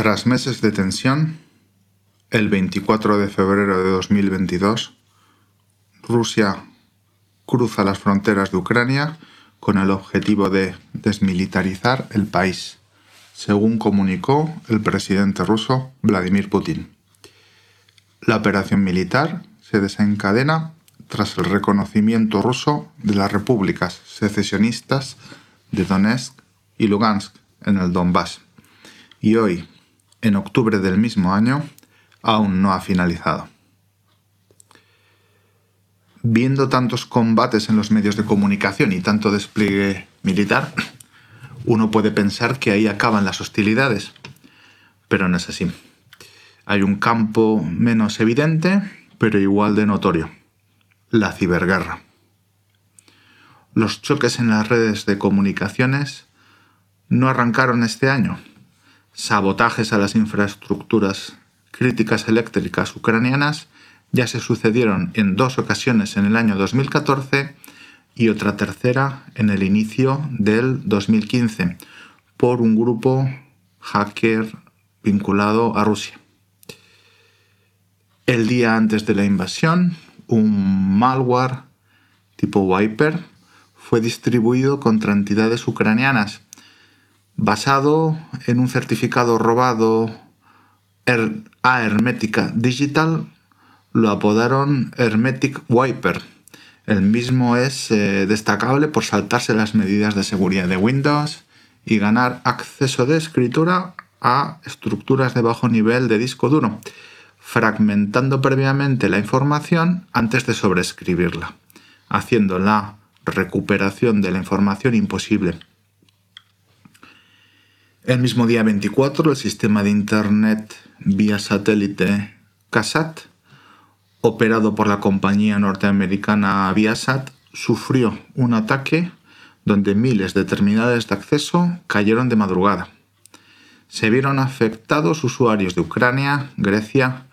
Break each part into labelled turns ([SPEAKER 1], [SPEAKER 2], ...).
[SPEAKER 1] Tras meses de tensión, el 24 de febrero de 2022, Rusia cruza las fronteras de Ucrania con el objetivo de desmilitarizar el país, según comunicó el presidente ruso Vladimir Putin. La operación militar se desencadena tras el reconocimiento ruso de las repúblicas secesionistas de Donetsk y Lugansk en el Donbass. Y hoy, en octubre del mismo año, aún no ha finalizado. Viendo tantos combates en los medios de comunicación y tanto despliegue militar, uno puede pensar que ahí acaban las hostilidades, pero no es así. Hay un campo menos evidente, pero igual de notorio, la ciberguerra. Los choques en las redes de comunicaciones no arrancaron este año. Sabotajes a las infraestructuras críticas eléctricas ucranianas ya se sucedieron en dos ocasiones en el año 2014 y otra tercera en el inicio del 2015 por un grupo hacker vinculado a Rusia. El día antes de la invasión, un malware tipo Viper fue distribuido contra entidades ucranianas, basado en un certificado robado a Hermética Digital, lo apodaron Hermetic Wiper. El mismo es eh, destacable por saltarse las medidas de seguridad de Windows y ganar acceso de escritura a estructuras de bajo nivel de disco duro, fragmentando previamente la información antes de sobreescribirla, haciendo la recuperación de la información imposible. El mismo día 24, el sistema de Internet vía satélite CASAT, operado por la compañía norteamericana Viasat, sufrió un ataque donde miles de terminales de acceso cayeron de madrugada. Se vieron afectados usuarios de Ucrania, Grecia,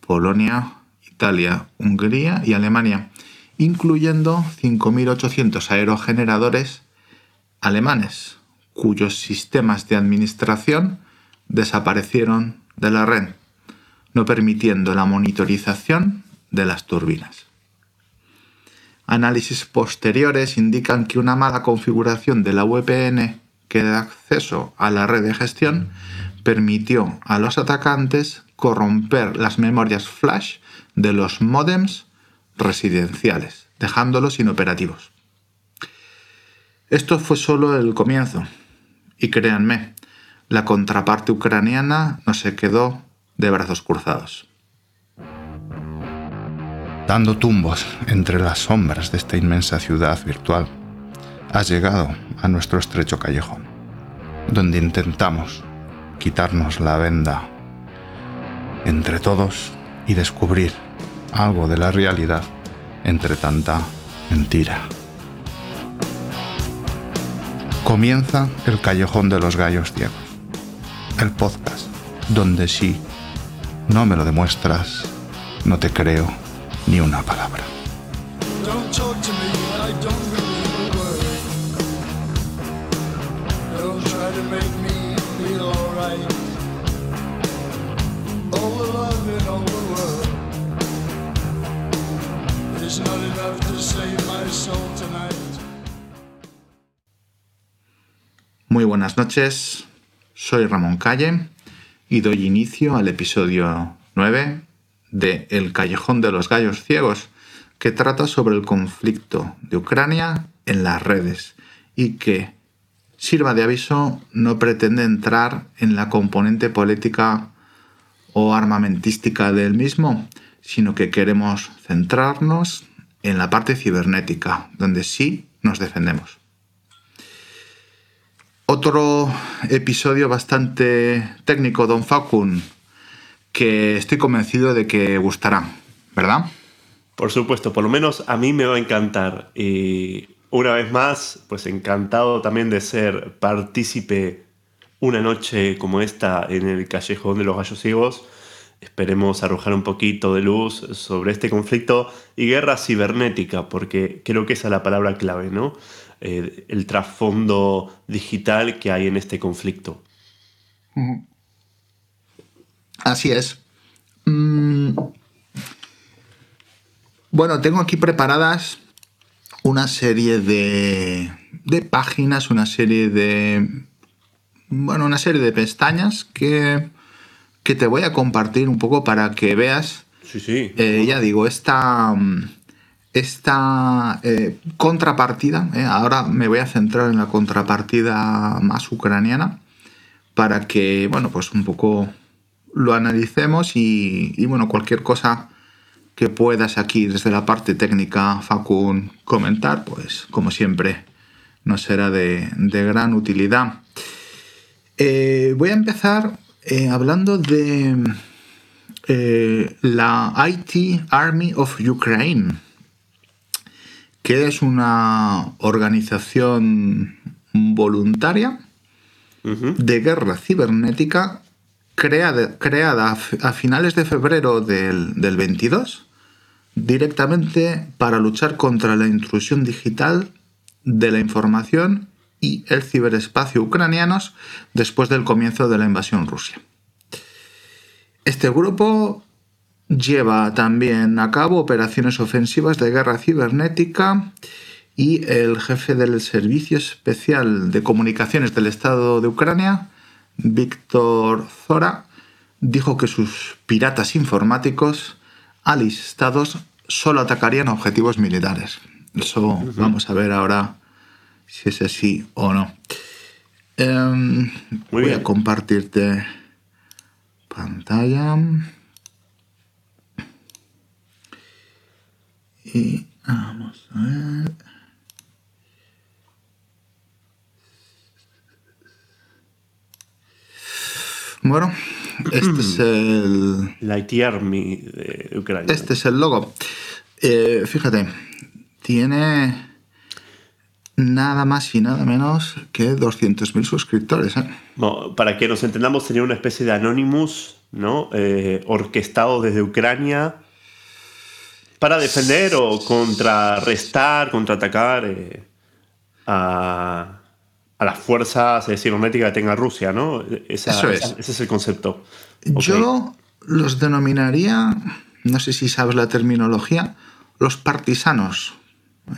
[SPEAKER 1] Polonia, Italia, Hungría y Alemania, incluyendo 5.800 aerogeneradores alemanes, cuyos sistemas de administración desaparecieron de la red, no permitiendo la monitorización de las turbinas. Análisis posteriores indican que una mala configuración de la VPN que da acceso a la red de gestión permitió a los atacantes corromper las memorias flash de los modems residenciales, dejándolos inoperativos. Esto fue solo el comienzo, y créanme, la contraparte ucraniana no se quedó de brazos cruzados. Dando tumbos entre las sombras de esta inmensa ciudad virtual, has llegado a nuestro estrecho callejón, donde intentamos quitarnos la venda entre todos y descubrir algo de la realidad entre tanta mentira. Comienza el Callejón de los Gallos Ciegos, el podcast donde si no me lo demuestras, no te creo ni una palabra. Buenas noches, soy Ramón Calle y doy inicio al episodio 9 de El Callejón de los Gallos Ciegos, que trata sobre el conflicto de Ucrania en las redes y que, sirva de aviso, no pretende entrar en la componente política o armamentística del mismo, sino que queremos centrarnos en la parte cibernética, donde sí nos defendemos. Otro episodio bastante técnico, Don Facun, que estoy convencido de que gustará, ¿verdad?
[SPEAKER 2] Por supuesto, por lo menos a mí me va a encantar. Y una vez más, pues encantado también de ser partícipe una noche como esta en el Callejón de los Gallos Ciegos. Esperemos arrojar un poquito de luz sobre este conflicto y guerra cibernética, porque creo que esa es la palabra clave, ¿no? Eh, el trasfondo digital que hay en este conflicto.
[SPEAKER 1] Así es. Mm. Bueno, tengo aquí preparadas una serie de, de páginas, una serie de... Bueno, una serie de pestañas que, que te voy a compartir un poco para que veas.
[SPEAKER 2] Sí, sí.
[SPEAKER 1] Eh, ya digo, esta, esta eh, contrapartida, eh, ahora me voy a centrar en la contrapartida más ucraniana, para que, bueno, pues un poco lo analicemos y, bueno, cualquier cosa que puedas aquí desde la parte técnica, Facun, comentar, pues como siempre nos será de, gran utilidad. Eh, voy a empezar hablando de la IT Army of Ukraine, que es una organización voluntaria de guerra cibernética creada, creada a finales de febrero del, del 22 directamente para luchar contra la intrusión digital de la información y el ciberespacio ucranianos después del comienzo de la invasión rusa. Este grupo lleva también a cabo operaciones ofensivas de guerra cibernética y el jefe del Servicio Especial de Comunicaciones del Estado de Ucrania, Víctor Zora, dijo que sus piratas informáticos alistados solo atacarían objetivos militares. Eso vamos a ver ahora si es así o no. Em, voy a compartirte pantalla. Vamos a ver. Bueno, este es el.
[SPEAKER 2] IT Army de Ucrania.
[SPEAKER 1] Este es el logo. Eh, fíjate, tiene nada más y nada menos que 200.000 suscriptores. ¿eh?
[SPEAKER 2] para que nos entendamos, tenía una especie de Anonymous, ¿no? Eh, orquestado desde Ucrania para defender o contrarrestar, contraatacar eh, a, a, las fuerzas cibernéticas que tenga Rusia, ¿no?
[SPEAKER 1] Eso es.
[SPEAKER 2] ese es el concepto.
[SPEAKER 1] Yo los denominaría, no sé si sabes la terminología, los partisanos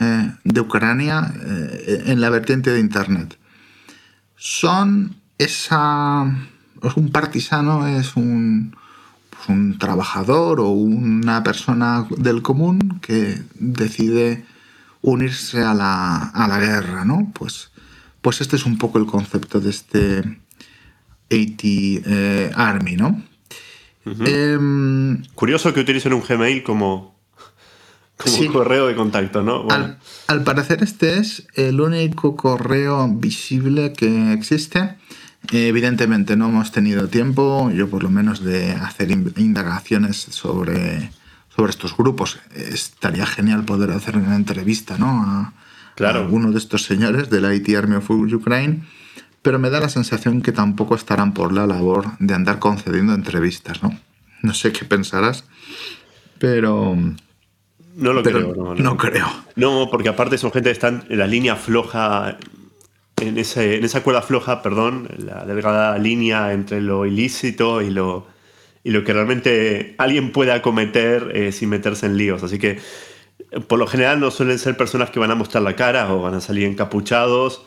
[SPEAKER 1] eh, de Ucrania eh, en la vertiente de Internet. Son esa... Un partisano es un, un trabajador o una persona del común que decide unirse a la, a la guerra, ¿no? Pues, pues este es un poco el concepto de este AT eh, Army, ¿no?
[SPEAKER 2] Em, Curioso que utilicen un Gmail como, como correo de contacto, ¿no?
[SPEAKER 1] Al, parecer este es el único correo visible que existe. Evidentemente no hemos tenido tiempo, yo por lo menos, de hacer indagaciones sobre, sobre estos grupos. Estaría genial poder hacer una entrevista ¿no? a,
[SPEAKER 2] claro.
[SPEAKER 1] alguno de estos señores de la IT Army of Ukraine pero me da la sensación que tampoco estarán por la labor de andar concediendo entrevistas, ¿no? No sé qué pensarás, pero...
[SPEAKER 2] No lo creo, no,
[SPEAKER 1] no, creo.
[SPEAKER 2] No, porque aparte son gente que están en la línea floja, en, ese, en esa cuerda floja, perdón, la delgada línea entre lo ilícito y lo, y lo que realmente alguien puede acometer eh, sin meterse en líos. Así que, por lo general, no suelen ser personas que van a mostrar la cara o van a salir encapuchados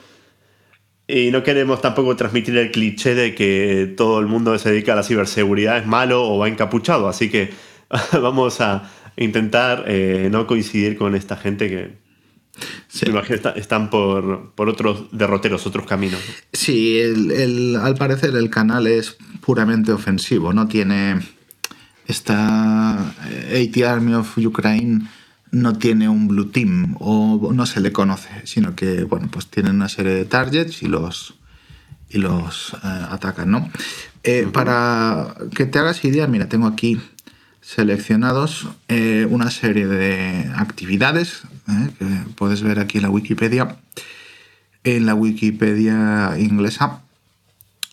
[SPEAKER 2] y no queremos tampoco transmitir el cliché de que todo el mundo que se dedica a la ciberseguridad es malo o va encapuchado. Así que vamos a intentar eh, no coincidir con esta gente que, están por, otros derroteros, otros caminos.
[SPEAKER 1] Sí, al parecer el canal es puramente ofensivo, no tiene esta AT Army of Ukraine no tiene un blue team o no se le conoce, sino que bueno, pues tienen una serie de targets y los, y los eh, atacan, ¿no? Eh, para que te hagas idea, mira, tengo aquí seleccionados eh, una serie de actividades que puedes ver aquí en la Wikipedia, en la Wikipedia inglesa.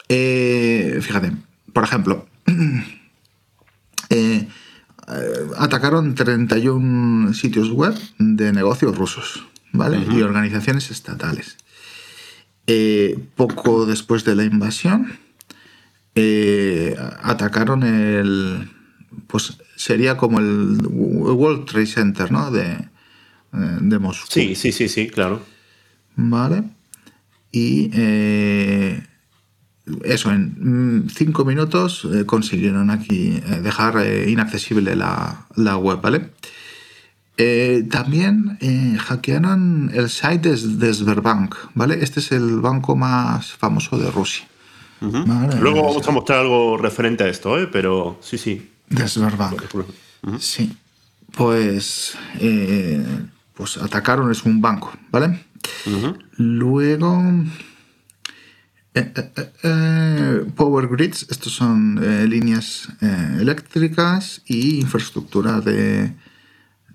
[SPEAKER 1] fíjate, por ejemplo, Eh, atacaron 31 sitios web de negocios rusos ¿vale? y organizaciones estatales. Eh, poco después de la invasión, eh, atacaron el. Pues sería como el World Trade Center, ¿no? De, eh, de Moscú.
[SPEAKER 2] Sí, sí, sí, sí, claro.
[SPEAKER 1] Vale. Y eh, eso, en mm, cinco minutos eh, consiguieron aquí eh, dejar eh, inaccesible la, la web, ¿vale? Eh, también eh, hackearon el site de, Sberbank, ¿vale? Este es el banco más famoso de Rusia. Vale,
[SPEAKER 2] Luego vamos a mostrar algo referente a esto, ¿eh? pero sí, sí.
[SPEAKER 1] De Sberbank. Sí. Pues, eh, pues atacaron, es un banco, ¿vale? Luego, eh, eh, eh, Power Grids, estos son líneas eléctricas y infraestructura de,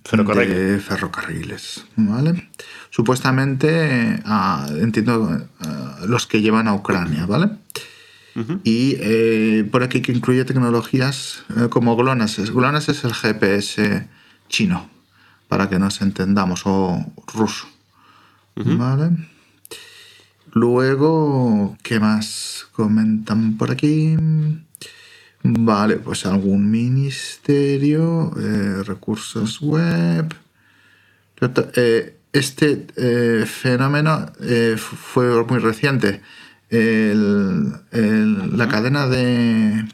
[SPEAKER 2] Ferrocarril.
[SPEAKER 1] de ferrocarriles, ¿vale? Supuestamente, ah, entiendo, ah, los que llevan a Ucrania, ¿vale? Y por aquí que incluye tecnologías como GLONASS. GLONASS es el GPS chino, para que nos entendamos, o ruso. ¿Vale? Luego, ¿qué más comentan por aquí? Vale, pues algún ministerio, eh, recursos web. Eh, Este eh, fenómeno fu- fue muy reciente. El- el- la cadena de,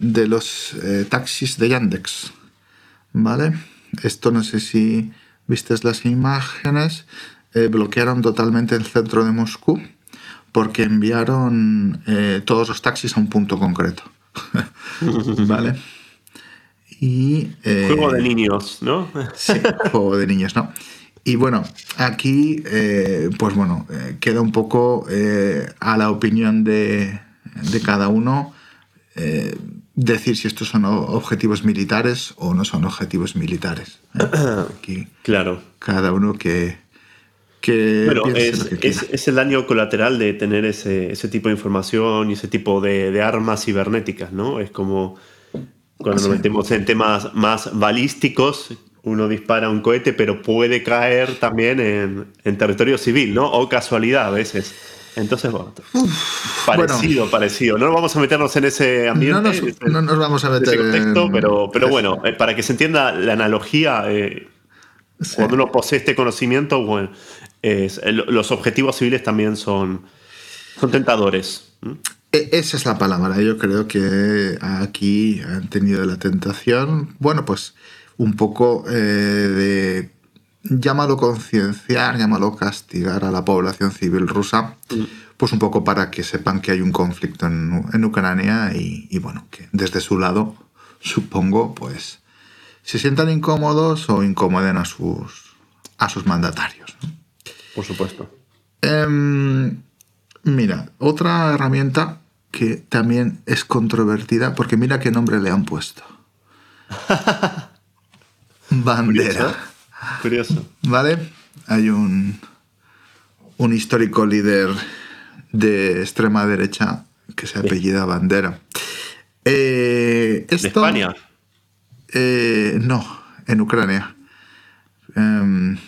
[SPEAKER 1] de los taxis de Yandex. ¿Vale? Esto no sé si vistes las imágenes. eh, bloquearon totalmente el centro de Moscú porque enviaron eh, todos los taxis a un punto concreto. ¿Vale? Y, eh,
[SPEAKER 2] Juego de niños, ¿no?
[SPEAKER 1] Sí, juego de niños, ¿no? Y bueno, aquí, eh, pues bueno, eh, queda un poco eh, a la opinión de, de cada uno decir si estos son objetivos militares o no son objetivos militares. ¿eh? Aquí
[SPEAKER 2] Claro.
[SPEAKER 1] cada uno que, que
[SPEAKER 2] Bueno, es,
[SPEAKER 1] lo que quiera.
[SPEAKER 2] es- es el daño colateral de tener ese, ese tipo de información y ese tipo de, de armas cibernéticas, ¿no? Es como cuando nos metemos en temas más balísticos, uno dispara un cohete, pero puede caer también en, en territorio civil, ¿no? O casualidad a veces. Entonces, bueno, parecido, parecido. No vamos a meternos en ese ambiente.
[SPEAKER 1] No nos,
[SPEAKER 2] en ese-
[SPEAKER 1] no nos vamos a
[SPEAKER 2] en
[SPEAKER 1] meter
[SPEAKER 2] ese contexto,
[SPEAKER 1] en-
[SPEAKER 2] pero, pero bueno, eh, para que se entienda la analogía, eh,
[SPEAKER 1] Sí.
[SPEAKER 2] cuando uno posee este conocimiento, bueno, es- el- los objetivos civiles también son, son tentadores.
[SPEAKER 1] E- Esa es la palabra. Yo creo que aquí han tenido la tentación, bueno, pues un poco eh, de, llámalo concienciar, llámalo castigar a la población civil rusa, pues un poco para que sepan que hay un conflicto en, Ucrania y, y, bueno, que desde su lado, supongo, pues se sientan incómodos o incomoden a sus, a sus mandatarios. ¿no?
[SPEAKER 2] Por supuesto.
[SPEAKER 1] Em, mira, otra herramienta que también es controvertida, porque mira qué nombre le han puesto. Bandera.
[SPEAKER 2] Curioso.
[SPEAKER 1] ¿Vale? Hay un, un histórico líder de extrema derecha que se apellida Bandera. Eh,
[SPEAKER 2] ¿De
[SPEAKER 1] esto-
[SPEAKER 2] España?
[SPEAKER 1] eh, no, en Ucrania. Em,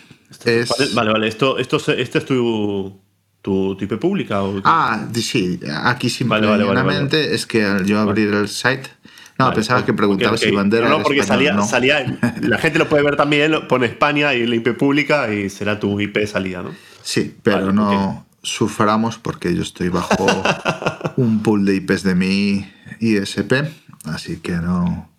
[SPEAKER 1] es-
[SPEAKER 2] Vale, vale, vale. ¿Esto, esto, se- ¿Esta es tu, tu, tu IP pública? O
[SPEAKER 1] Ah, sí, aquí
[SPEAKER 2] Vale, vale, vale,
[SPEAKER 1] simplemente es que al yo abrir el site. No,
[SPEAKER 2] Vale,
[SPEAKER 1] pensaba
[SPEAKER 2] ok,
[SPEAKER 1] que preguntaba
[SPEAKER 2] ok, ok.
[SPEAKER 1] si bandera.
[SPEAKER 2] No, no, porque
[SPEAKER 1] español,
[SPEAKER 2] salía,
[SPEAKER 1] no.
[SPEAKER 2] salía. La gente lo puede ver también, pone España y la IP pública y será tu IP salida, ¿no?
[SPEAKER 1] Sí, pero
[SPEAKER 2] Vale,
[SPEAKER 1] no suframos porque yo estoy bajo un pool de IPs de mi ISP, así que no.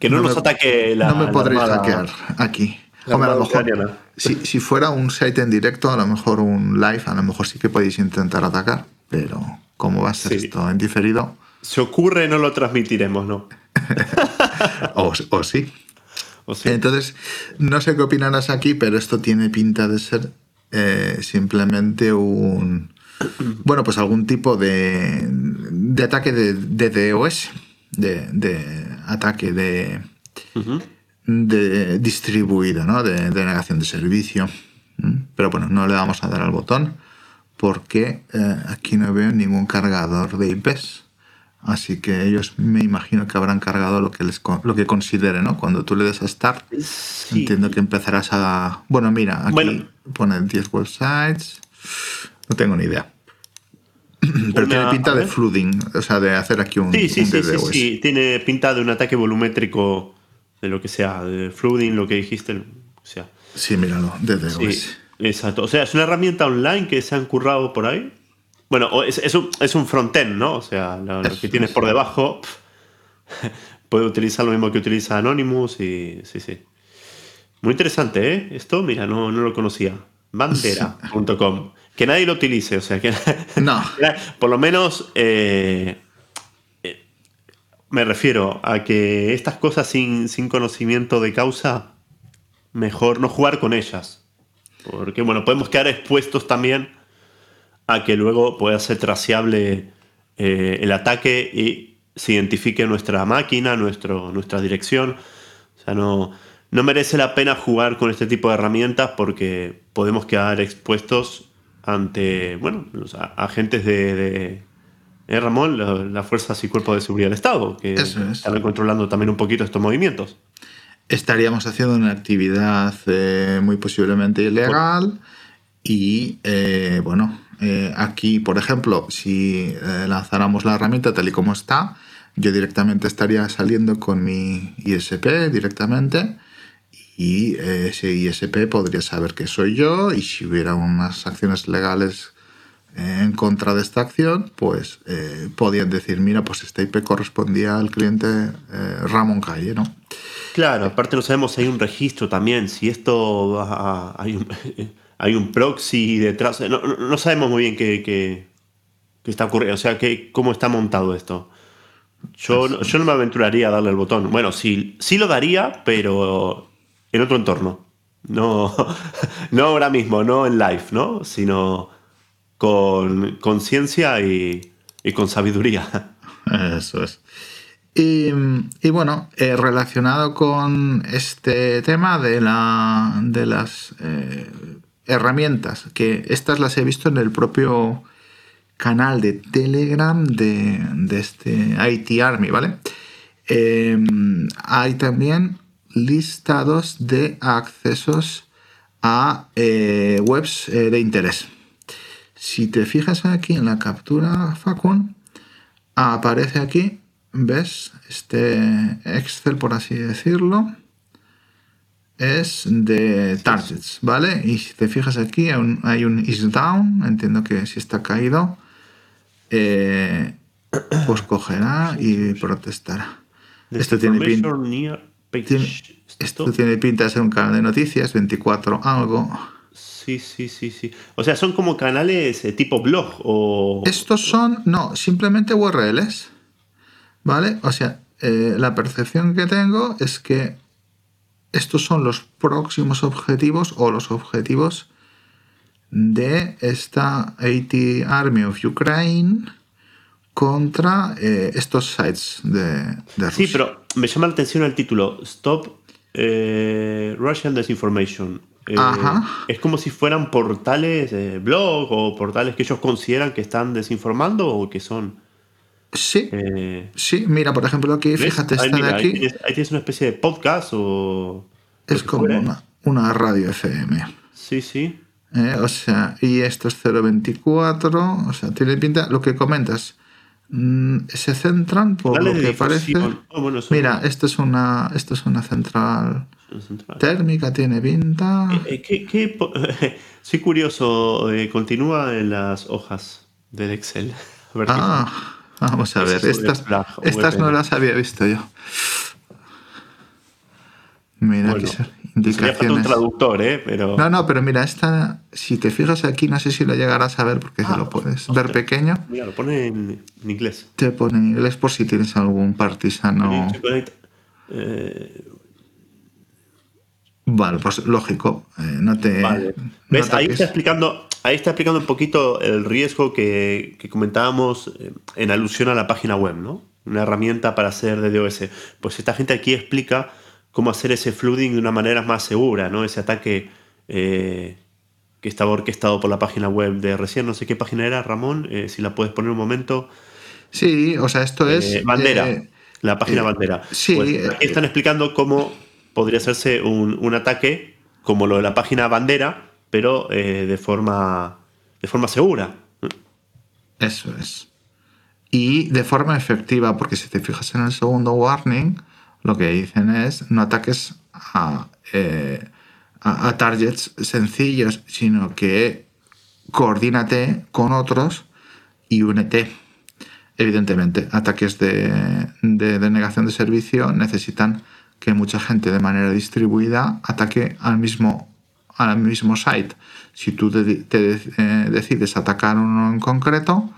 [SPEAKER 2] Que no,
[SPEAKER 1] No
[SPEAKER 2] nos
[SPEAKER 1] me-
[SPEAKER 2] ataque la.
[SPEAKER 1] no me
[SPEAKER 2] la
[SPEAKER 1] podréis
[SPEAKER 2] armada-
[SPEAKER 1] hackear aquí. Hombre, a lo mejor, si, si fuera un site en directo, a lo mejor un live, a lo mejor sí que podéis intentar atacar, pero como va a ser
[SPEAKER 2] Sí.
[SPEAKER 1] esto en diferido,
[SPEAKER 2] Se ocurre, no lo transmitiremos, ¿no?
[SPEAKER 1] o, o sí.
[SPEAKER 2] O sea,
[SPEAKER 1] Entonces, no sé qué opinarás aquí, pero esto tiene pinta de ser eh, simplemente un. Bueno, pues algún tipo de, de ataque de, de DOS, de, de ataque de, de distribuido, ¿no? De, negación de servicio. Pero bueno, no le vamos a dar al botón porque eh, aquí no veo ningún cargador de IPs. Así que ellos me imagino que habrán cargado lo que les lo que considere, ¿no? Cuando tú le des a Start,
[SPEAKER 2] Sí.
[SPEAKER 1] entiendo que empezarás a. Bueno, mira, aquí
[SPEAKER 2] Bueno.
[SPEAKER 1] pone 10 websites. No tengo ni idea. Pero
[SPEAKER 2] una-
[SPEAKER 1] tiene pinta de flooding, o sea, de hacer aquí un,
[SPEAKER 2] Sí, sí,
[SPEAKER 1] un
[SPEAKER 2] sí, sí. Tiene pinta de un ataque volumétrico de lo que sea, de flooding, lo que dijiste. O sea,
[SPEAKER 1] Sí, míralo, DDoS.
[SPEAKER 2] sí, exacto. O sea, es una herramienta online que se han currado por ahí. Bueno, es, es un, es un frontend, ¿no? O sea, lo, que tienes
[SPEAKER 1] es.
[SPEAKER 2] por debajo puede utilizar lo mismo que utiliza Anonymous y sí, sí. Muy interesante, ¿eh? Esto, mira, no, no lo conocía. Bandera.com. Que nadie lo utilice, o sea, que
[SPEAKER 1] No,
[SPEAKER 2] por lo menos eh, eh, me refiero a que estas cosas sin, sin conocimiento de causa, mejor no jugar con ellas. Porque, bueno, podemos quedar expuestos también a que luego pueda ser traceable eh, el ataque y se identifique nuestra máquina, nuestro, nuestra dirección. O sea, no, no merece la pena jugar con este tipo de herramientas porque podemos quedar expuestos ante, bueno, los agentes de, de- ¿eh, Ramón, La- las fuerzas y cuerpos de seguridad del Estado, que
[SPEAKER 1] es.
[SPEAKER 2] están controlando también un poquito estos movimientos.
[SPEAKER 1] estaríamos haciendo una actividad eh, muy posiblemente ilegal y, eh, bueno, eh, aquí, por ejemplo, si eh, lanzáramos la herramienta tal y como está, yo directamente estaría saliendo con mi ISP directamente y ese ISP podría saber que soy yo y si hubiera unas acciones legales en contra de esta acción, pues eh, podían decir, mira, pues esta IP correspondía al cliente Ramón Calle, ¿no?
[SPEAKER 2] Claro, aparte no sabemos si hay un registro también, si esto va a- hay, un, hay un proxy detrás, no, no- sabemos muy bien qué, qué- qué está ocurriendo, o sea, qué, cómo está montado esto. Yo, no- yo no me aventuraría a darle el botón. Bueno, sí, sí lo daría, pero en otro entorno. No, no ahora mismo, no en live, ¿no? Sino con conciencia y, y con sabiduría.
[SPEAKER 1] Eso es. Y, y bueno, eh, relacionado con este tema de, la, de las eh, herramientas, que estas las he visto en el propio canal de Telegram de, de este IT Army, ¿vale? Eh, hay también listados de accesos a eh, webs eh, de interés. Si te fijas aquí en la captura, Facun, aparece aquí, ¿ves? Este Excel, por así decirlo, es de targets, ¿vale? Y si te fijas aquí, hay un, hay un is down, entiendo que si está caído, eh, pues cogerá y protestará. Esto tiene, pin-
[SPEAKER 2] Information near page.
[SPEAKER 1] tiene-
[SPEAKER 2] Esto-
[SPEAKER 1] tiene pinta de ser un canal de noticias, 24 algo.
[SPEAKER 2] Sí, sí, sí, sí. O sea, son como canales eh, tipo blog o...
[SPEAKER 1] Estos son, no, simplemente URLs. ¿Vale? O sea, eh, la percepción que tengo es que estos son los próximos objetivos o los objetivos de esta AT Army of Ukraine contra eh, estos sites de, de
[SPEAKER 2] Sí,
[SPEAKER 1] Rusia.
[SPEAKER 2] pero me llama la atención el título. Stop eh, Russian Disinformation. Eh,
[SPEAKER 1] Ajá.
[SPEAKER 2] Es como si fueran portales, eh, blog o portales que ellos consideran que están desinformando o que son...
[SPEAKER 1] Sí,
[SPEAKER 2] eh,
[SPEAKER 1] sí, mira, por ejemplo, aquí,
[SPEAKER 2] ¿ves?
[SPEAKER 1] fíjate,
[SPEAKER 2] mira,
[SPEAKER 1] de
[SPEAKER 2] ahí
[SPEAKER 1] aquí
[SPEAKER 2] tienes, ahí tienes una especie de podcast o...
[SPEAKER 1] es como una, una radio FM.
[SPEAKER 2] Sí, sí.
[SPEAKER 1] Eh, o sea, y esto es 024, o sea, tiene pinta, lo que comentas, mm, se centran por lo que parece.
[SPEAKER 2] Ah, bueno,
[SPEAKER 1] Mira, esto es una, esto es una central térmica, tiene pinta.
[SPEAKER 2] Eh, ¿qué- qué po- Soy curioso, eh, continúa en las hojas del Excel. A ver qué-
[SPEAKER 1] Ah, vamos a ver, estas, estas no las había visto yo. Mira,
[SPEAKER 2] Bueno, sería falta un
[SPEAKER 1] indicaciones.
[SPEAKER 2] traductor, ¿eh? Pero...
[SPEAKER 1] No, no, pero mira, esta, si te fijas aquí, no sé si lo llegarás a ver porque
[SPEAKER 2] Ah,
[SPEAKER 1] lo puedes
[SPEAKER 2] ostras.
[SPEAKER 1] ver pequeño.
[SPEAKER 2] Mira, lo pone en, en inglés.
[SPEAKER 1] Te pone en inglés por si tienes algún partisano.
[SPEAKER 2] Eh,
[SPEAKER 1] Vale, pues lógico. eh, no te.
[SPEAKER 2] vale.
[SPEAKER 1] no
[SPEAKER 2] ¿Ves? Ahí está, explicando, ahí está explicando un poquito el riesgo que, que comentábamos eh, en alusión a la página web, ¿no? Una herramienta para hacer DDoS. Pues esta gente aquí explica cómo hacer ese flooding de una manera más segura, ¿no? Ese ataque eh, que estaba orquestado por la página web de recién, no sé qué página era, Ramón, eh, si la puedes poner un momento.
[SPEAKER 1] Sí, o sea, esto es.
[SPEAKER 2] Eh, bandera,
[SPEAKER 1] eh,
[SPEAKER 2] la página bandera.
[SPEAKER 1] sí,
[SPEAKER 2] Pues aquí están explicando cómo podría hacerse un, un ataque como lo de la página bandera, pero eh, de, forma, de forma segura.
[SPEAKER 1] Eso es. Y de forma efectiva, porque si te fijas en el segundo warning, lo que dicen es no ataques a, eh, a, a targets sencillos, sino que coordínate con otros y únete. Evidentemente, ataques de, de denegación de servicio necesitan que mucha gente de manera distribuida ataque al mismo, al mismo site. Si tú te, te, eh, decides atacar uno en concreto,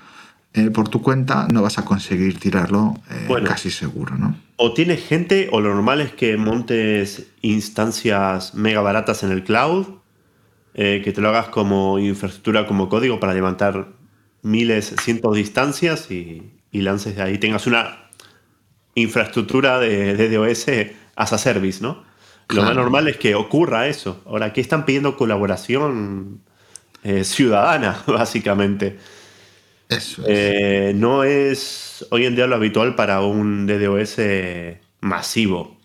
[SPEAKER 1] eh, por tu cuenta no vas a conseguir tirarlo eh,
[SPEAKER 2] Bueno.
[SPEAKER 1] casi seguro, ¿no?
[SPEAKER 2] O tienes gente, o lo normal es que montes instancias mega baratas en el cloud, eh, que te lo hagas como infraestructura, como código para levantar miles, cientos de instancias y, y lances de ahí. Tengas una infraestructura de, de DOS as a service, ¿no? Lo más normal es que ocurra eso. Ahora, aquí están pidiendo colaboración eh, ciudadana, básicamente.
[SPEAKER 1] Eso es.
[SPEAKER 2] Eh, no es hoy en día lo habitual para un DDoS masivo,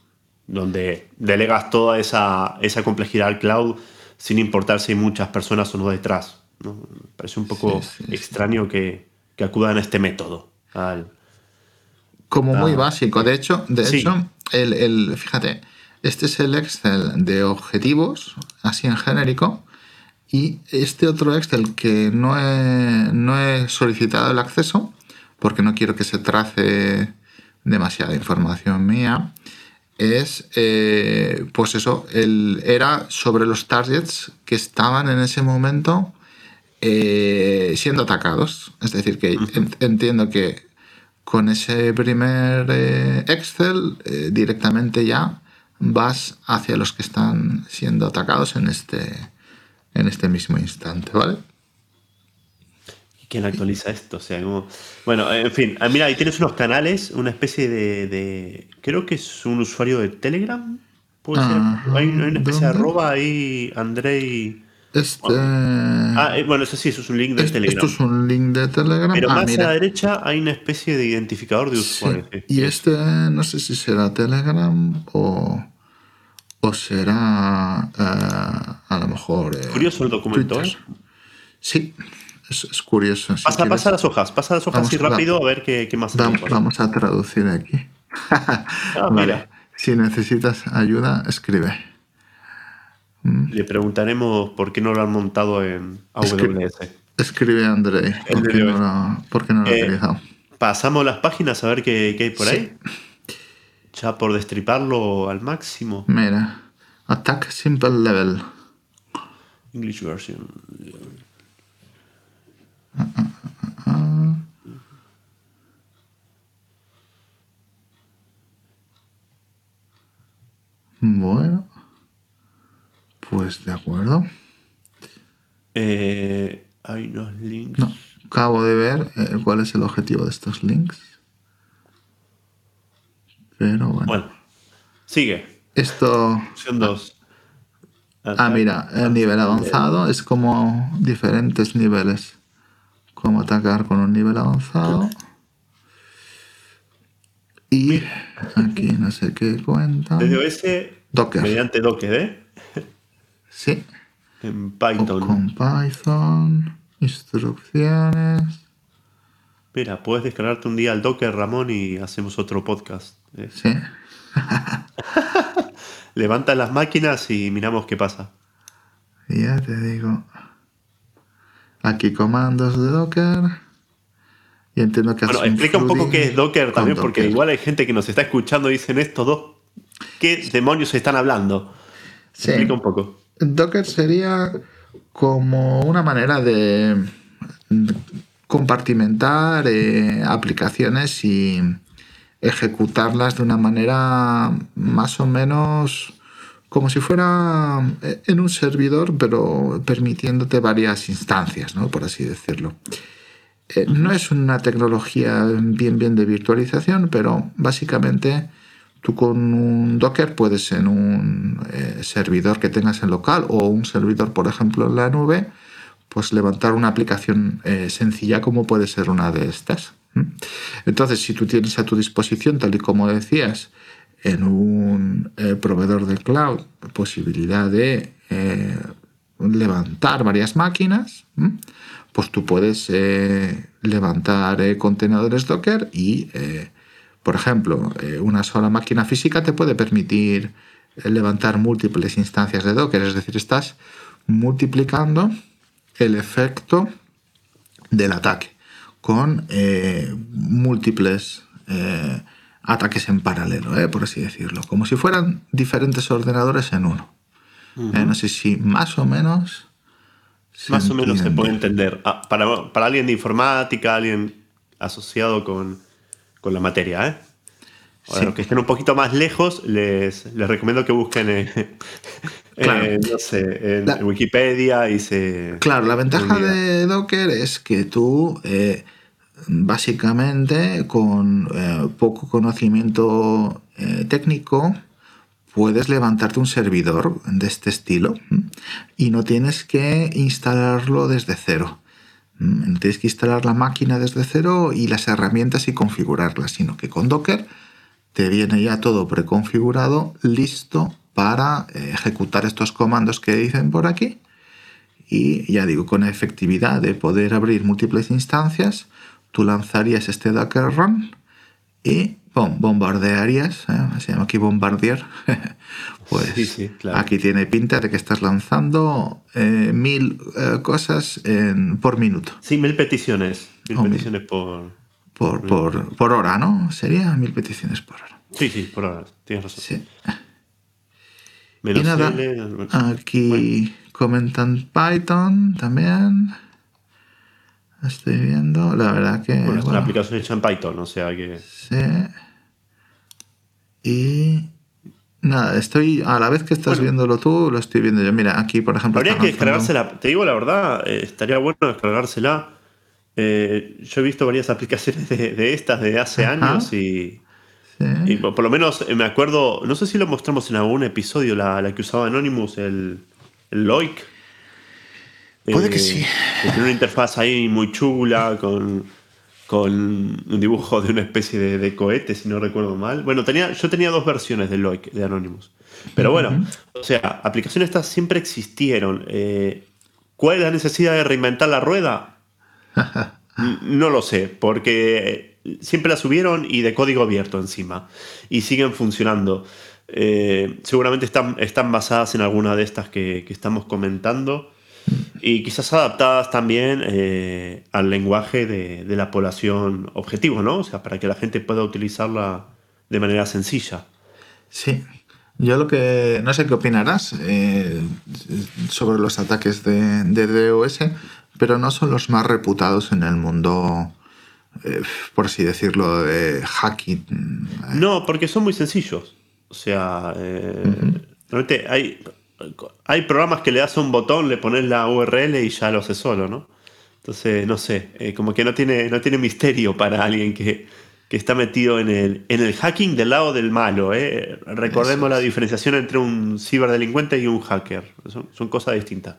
[SPEAKER 2] donde delegas toda esa, esa complejidad al cloud sin importar si hay muchas personas o no detrás. ¿no? Me parece un poco
[SPEAKER 1] Sí, sí, sí.
[SPEAKER 2] extraño que, que acudan a este método. al-
[SPEAKER 1] Como muy
[SPEAKER 2] Ah,
[SPEAKER 1] básico. De hecho, de hecho el, el- fíjate, este es el Excel de objetivos, así en genérico, y este otro Excel que no he, no he solicitado el acceso, porque no quiero que se trace demasiada información mía, es, eh, pues eso, el, era sobre los targets que estaban en ese momento eh, siendo atacados. Es decir, que en- entiendo que con ese primer eh, Excel directamente ya vas hacia los que están siendo atacados en este, en este mismo instante, ¿vale?
[SPEAKER 2] ¿Quién actualiza esto? O sea, como- Bueno, en fin, ah, mira, ahí tienes unos canales, una especie de, de- Creo que es un usuario de Telegram. Puede ser.
[SPEAKER 1] Ajá,
[SPEAKER 2] Hay una especie de arroba ahí, Andrei.
[SPEAKER 1] Este,
[SPEAKER 2] Ah, eh, bueno, eso sí, eso es un link de Telegram.
[SPEAKER 1] esto es un link de Telegram.
[SPEAKER 2] Pero
[SPEAKER 1] Ah,
[SPEAKER 2] más a la derecha hay una especie de identificador de usuario. sí.
[SPEAKER 1] Y este no sé si será Telegram o, o será eh, a lo mejor... eh,
[SPEAKER 2] Curioso el documento. ¿eh?
[SPEAKER 1] Sí, es, es curioso. si
[SPEAKER 2] Pasa,
[SPEAKER 1] quieres.
[SPEAKER 2] pasa las hojas, pasa las hojas
[SPEAKER 1] Vamos,
[SPEAKER 2] así
[SPEAKER 1] va-
[SPEAKER 2] rápido a ver qué, qué más
[SPEAKER 1] Vam-
[SPEAKER 2] tenemos.
[SPEAKER 1] Vamos a traducir aquí.
[SPEAKER 2] Ah,
[SPEAKER 1] Vale. Si necesitas ayuda, escribe.
[SPEAKER 2] Le preguntaremos por qué no lo han montado en AWS.
[SPEAKER 1] Escribe Andrei. ¿Por qué no lo, por qué no lo ha
[SPEAKER 2] Eh,
[SPEAKER 1] utilizado?
[SPEAKER 2] Pasamos las páginas a ver qué, qué hay por
[SPEAKER 1] Sí.
[SPEAKER 2] ahí. Ya por destriparlo al máximo.
[SPEAKER 1] Mira. Attack Simple Level.
[SPEAKER 2] English version.
[SPEAKER 1] Bueno. Pues de acuerdo.
[SPEAKER 2] Eh, hay unos links.
[SPEAKER 1] No. Acabo de ver eh, cuál es el objetivo de estos links. Pero bueno.
[SPEAKER 2] Bueno, sigue.
[SPEAKER 1] Esto.
[SPEAKER 2] Opción 2.
[SPEAKER 1] Ah, mira, el nivel avanzado es como diferentes niveles. Cómo atacar con un nivel avanzado. Y aquí no sé qué cuenta.
[SPEAKER 2] DDoS
[SPEAKER 1] Docker.
[SPEAKER 2] mediante Docker, ¿eh?
[SPEAKER 1] Sí.
[SPEAKER 2] En
[SPEAKER 1] O
[SPEAKER 2] Python.
[SPEAKER 1] con Python. Instrucciones.
[SPEAKER 2] Mira, puedes descargarte un día el Docker, Ramón, y hacemos otro podcast. Eh,
[SPEAKER 1] Sí.
[SPEAKER 2] Levanta las máquinas y miramos qué pasa.
[SPEAKER 1] Ya te digo. Aquí comandos de Docker. Y entiendo que
[SPEAKER 2] Bueno, explica un poco qué es Docker también, porque igual hay gente que nos está escuchando y dicen estos dos. ¿Qué demonios están hablando?
[SPEAKER 1] Sí.
[SPEAKER 2] Explica un poco.
[SPEAKER 1] Docker sería como una manera de compartimentar eh, aplicaciones y ejecutarlas de una manera más o menos como si fuera eh, en un servidor, pero permitiéndote varias instancias, ¿no? por así decirlo. Eh, no es una tecnología bien bien de virtualización, pero básicamente tú con un Docker puedes en un eh, servidor que tengas en local o un servidor, por ejemplo, en la nube, pues levantar una aplicación eh, sencilla como puede ser una de estas. Entonces, si tú tienes a tu disposición, tal y como decías, en un eh, proveedor de cloud, posibilidad de levantar varias máquinas, pues tú puedes levantar contenedores Docker y, por ejemplo, una sola máquina física te puede permitir levantar múltiples instancias de Docker, es decir, estás multiplicando el efecto del ataque con múltiples ataques en paralelo, por así decirlo, como si fueran diferentes ordenadores en uno. no sé si más o menos
[SPEAKER 2] más o menos se puede entender. Ah, para, para, alguien de informática, alguien asociado con, con la materia, ¿eh? Para los que estén un poquito más lejos, les, les recomiendo que busquen no sé, en Wikipedia y se...
[SPEAKER 1] Claro, la ventaja de Docker es que tú, eh, básicamente, con eh, poco conocimiento eh, técnico, puedes levantarte un servidor de este estilo y no tienes que instalarlo desde cero. No tienes que instalar la máquina desde cero y las herramientas y configurarlas, sino que con Docker te viene ya todo preconfigurado, listo para eh, ejecutar estos comandos que dicen por aquí. Y ya digo, con efectividad de poder abrir múltiples instancias, tú lanzarías este Docker Run y bombardearías, ¿eh? se llama aquí bombardear, pues aquí tiene pinta de que estás lanzando eh, mil eh, cosas por minuto.
[SPEAKER 2] Sí, mil peticiones. Mil peticiones por...
[SPEAKER 1] Por, hora, ¿no? Sería mil peticiones por hora.
[SPEAKER 2] Sí, sí, por hora. Tienes razón. Sí.
[SPEAKER 1] y nada, aquí comentan Python también. Estoy viendo, la verdad que.
[SPEAKER 2] Bueno, es una aplicación hecha en Python, o sea que.
[SPEAKER 1] Sí. Y. Nada, estoy. A la vez que estás viéndolo tú, lo estoy viendo yo. Mira, aquí, por ejemplo.
[SPEAKER 2] Habría que descargársela. Te digo la verdad, eh, estaría bueno descargársela. Eh, yo he visto varias aplicaciones de, estas de hace años y. Y por, lo menos eh, me acuerdo, no sé si lo mostramos en algún episodio, la, la que usaba Anonymous, el, el Loic.
[SPEAKER 1] Puede que sí.
[SPEAKER 2] tiene una interfaz ahí muy chula, con, con un dibujo de una especie de, cohete, si no recuerdo mal. Bueno, tenía, yo tenía dos versiones de Loic, de Anonymous. Pero bueno, o sea, aplicaciones estas siempre existieron. Eh, ¿Cuál es la necesidad de reinventar la rueda? no lo sé, porque siempre la subieron y de código abierto encima. Y siguen funcionando. Eh, seguramente están, están basadas en alguna de estas que, que estamos comentando y quizás adaptadas también eh, al lenguaje de, la población objetivo, ¿no? O sea, para que la gente pueda utilizarla de manera sencilla.
[SPEAKER 1] Sí. Yo lo que. No sé qué opinarás eh, sobre los ataques de, DOS, pero no son los más reputados en el mundo, eh, por así decirlo, de hacking.
[SPEAKER 2] No, porque son muy sencillos. O sea, realmente hay hay programas que le das un botón, le pones la URL y ya lo hace solo, ¿no? Entonces, no sé, eh, como que no tiene, no tiene misterio para alguien que, está metido en el, en el hacking del lado del malo. ¿eh? Recordemos la diferenciación entre un ciberdelincuente y un hacker. Son, cosas distintas.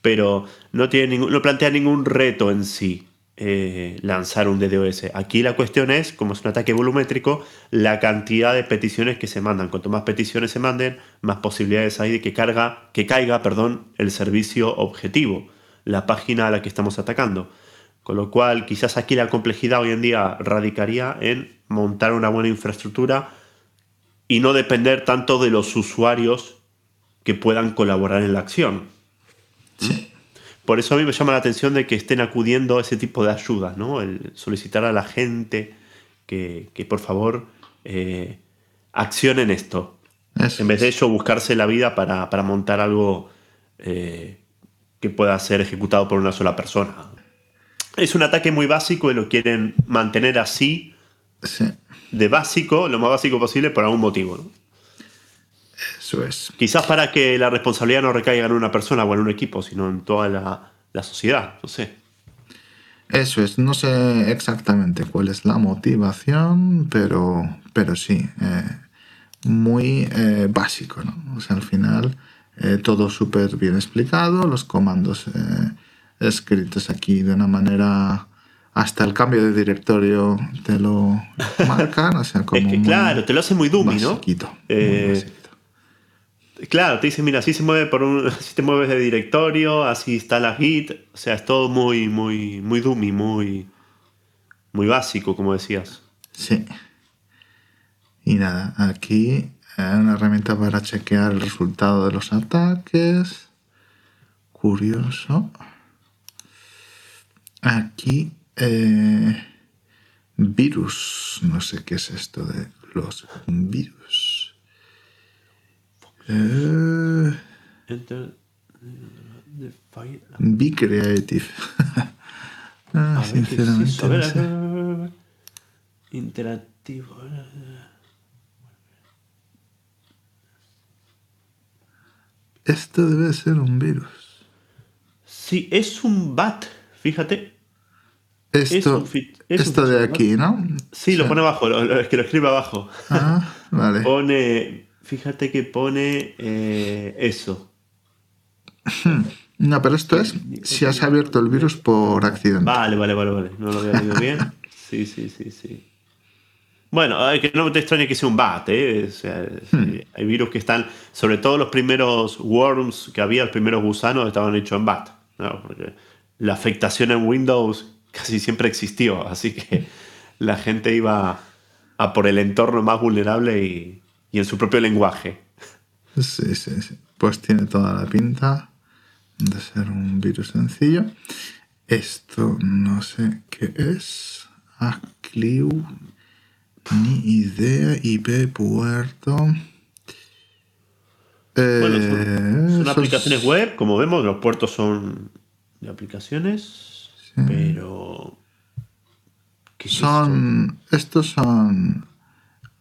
[SPEAKER 2] Pero no, tiene no plantea ningún reto en sí. Eh, lanzar un DDoS. Aquí la cuestión es, como es un ataque volumétrico, la cantidad de peticiones que se mandan. Cuanto más peticiones se manden, más posibilidades hay de que, carga, que caiga perdón, el servicio objetivo, la página a la que estamos atacando. Con lo cual, quizás aquí la complejidad hoy en día radicaría en montar una buena infraestructura y no depender tanto de los usuarios que puedan colaborar en la acción.
[SPEAKER 1] Sí.
[SPEAKER 2] Por eso a mí me llama la atención de que estén acudiendo a ese tipo de ayudas, ¿no? El solicitar a la gente que, por favor eh, accionen esto. En vez de ello, buscarse la vida para, montar algo eh, que pueda ser ejecutado por una sola persona. Es un ataque muy básico y lo quieren mantener así, de básico, lo más básico posible, por algún motivo. ¿no?
[SPEAKER 1] Eso es.
[SPEAKER 2] Quizás para que la responsabilidad no recaiga en una persona o en un equipo, sino en toda la, sociedad, no sé.
[SPEAKER 1] Eso es, no sé exactamente cuál es la motivación, pero, pero sí, eh, muy eh, básico, ¿no? O sea, al final eh, todo súper bien explicado, los comandos escritos aquí de una manera, hasta el cambio de directorio te lo marcan, o sea, como...
[SPEAKER 2] Es que, claro, te lo hace muy dummy, ¿no?
[SPEAKER 1] Muy
[SPEAKER 2] Claro, te dice, mira, así se mueve. Así te mueves de directorio, así está la Git. O sea, es todo muy, muy, muy dummy, muy. Muy básico, como decías.
[SPEAKER 1] Sí. Y nada, aquí una herramienta para chequear el resultado de los ataques. Curioso. Aquí. eh, virus. No sé qué es esto de los virus. Eh,
[SPEAKER 2] Enter. the file-
[SPEAKER 1] be creative. Ah,
[SPEAKER 2] A ver, ¿qué es
[SPEAKER 1] sinceramente.
[SPEAKER 2] A ver, a a. Interactivo.
[SPEAKER 1] Esto debe ser un virus.
[SPEAKER 2] Sí, es un bat, fíjate.
[SPEAKER 1] Esto,
[SPEAKER 2] un fit- es un
[SPEAKER 1] esto de aquí, ¿no?
[SPEAKER 2] Sí, lo pone abajo, lo- lo- es que lo escribe abajo.
[SPEAKER 1] Ah, vale.
[SPEAKER 2] Pone, fíjate que pone eh, eso.
[SPEAKER 1] No, pero esto es si has abierto el virus por accidente.
[SPEAKER 2] Vale, vale, vale, vale. No lo había leído bien. Sí, sí, sí, sí. Bueno, que no te extrañe que sea un bat, ¿eh? O sea, sí, hay virus que están, sobre todo los primeros worms que había, los primeros gusanos estaban hechos en bat. ¿no? Porque la afectación en Windows casi siempre existió, así que la gente iba a por el entorno más vulnerable y, y en su propio lenguaje.
[SPEAKER 1] Sí, sí, sí. Pues tiene toda la pinta de ser un virus sencillo. Esto no sé qué es. Acliu. Ni idea. IP puerto. Eh,
[SPEAKER 2] Bueno, son, son
[SPEAKER 1] eso
[SPEAKER 2] aplicaciones
[SPEAKER 1] es-
[SPEAKER 2] web, como vemos, los puertos son de aplicaciones, pero... ¿qué es esto?
[SPEAKER 1] Son. Estos son.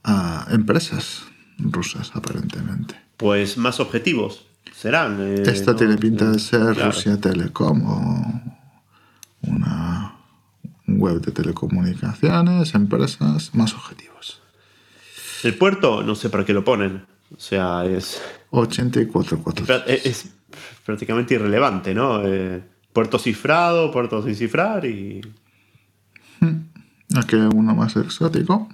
[SPEAKER 1] ah, empresas rusas, aparentemente.
[SPEAKER 2] Pues más objetivos serán. eh,
[SPEAKER 1] Esto
[SPEAKER 2] ¿no?
[SPEAKER 1] tiene pinta de ser
[SPEAKER 2] Claro.
[SPEAKER 1] Rusia Telecom o una web de telecomunicaciones, empresas más objetivos.
[SPEAKER 2] El puerto, no sé para qué lo ponen. O sea, es,
[SPEAKER 1] 84.4.
[SPEAKER 2] es, es prácticamente irrelevante, ¿no? Eh, puerto cifrado, puerto sin cifrar y...
[SPEAKER 1] Aquí hay uno más exótico,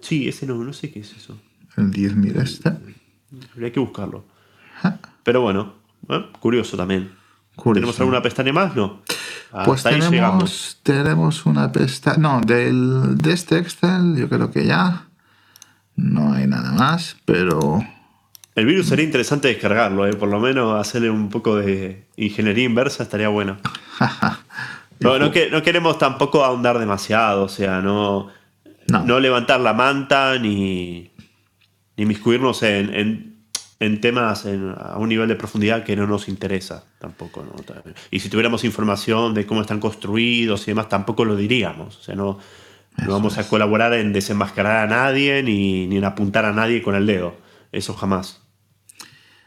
[SPEAKER 2] Sí, ese no, no sé qué es eso.
[SPEAKER 1] El 10.000 este.
[SPEAKER 2] Habría que buscarlo. Pero bueno, ¿eh? curioso también.
[SPEAKER 1] curioso.
[SPEAKER 2] ¿Tenemos alguna pestaña más? No. Hasta
[SPEAKER 1] Pues tenemos, tenemos una pestaña. No, del, de este Excel, yo creo que ya no hay nada más, pero
[SPEAKER 2] El virus sería interesante descargarlo, ¿eh? por lo menos hacerle un poco de ingeniería inversa estaría bueno. No, no, que- no queremos tampoco ahondar demasiado, o sea, no,
[SPEAKER 1] No.
[SPEAKER 2] no, levantar la manta ni, ni miscuirnos en, en- en temas en- a un nivel de profundidad que no nos interesa tampoco. ¿no? Y si tuviéramos información de cómo están construidos y demás, tampoco lo diríamos. O sea, no, no vamos a colaborar en desenmascarar a nadie ni, ni en apuntar a nadie con el dedo. Eso jamás.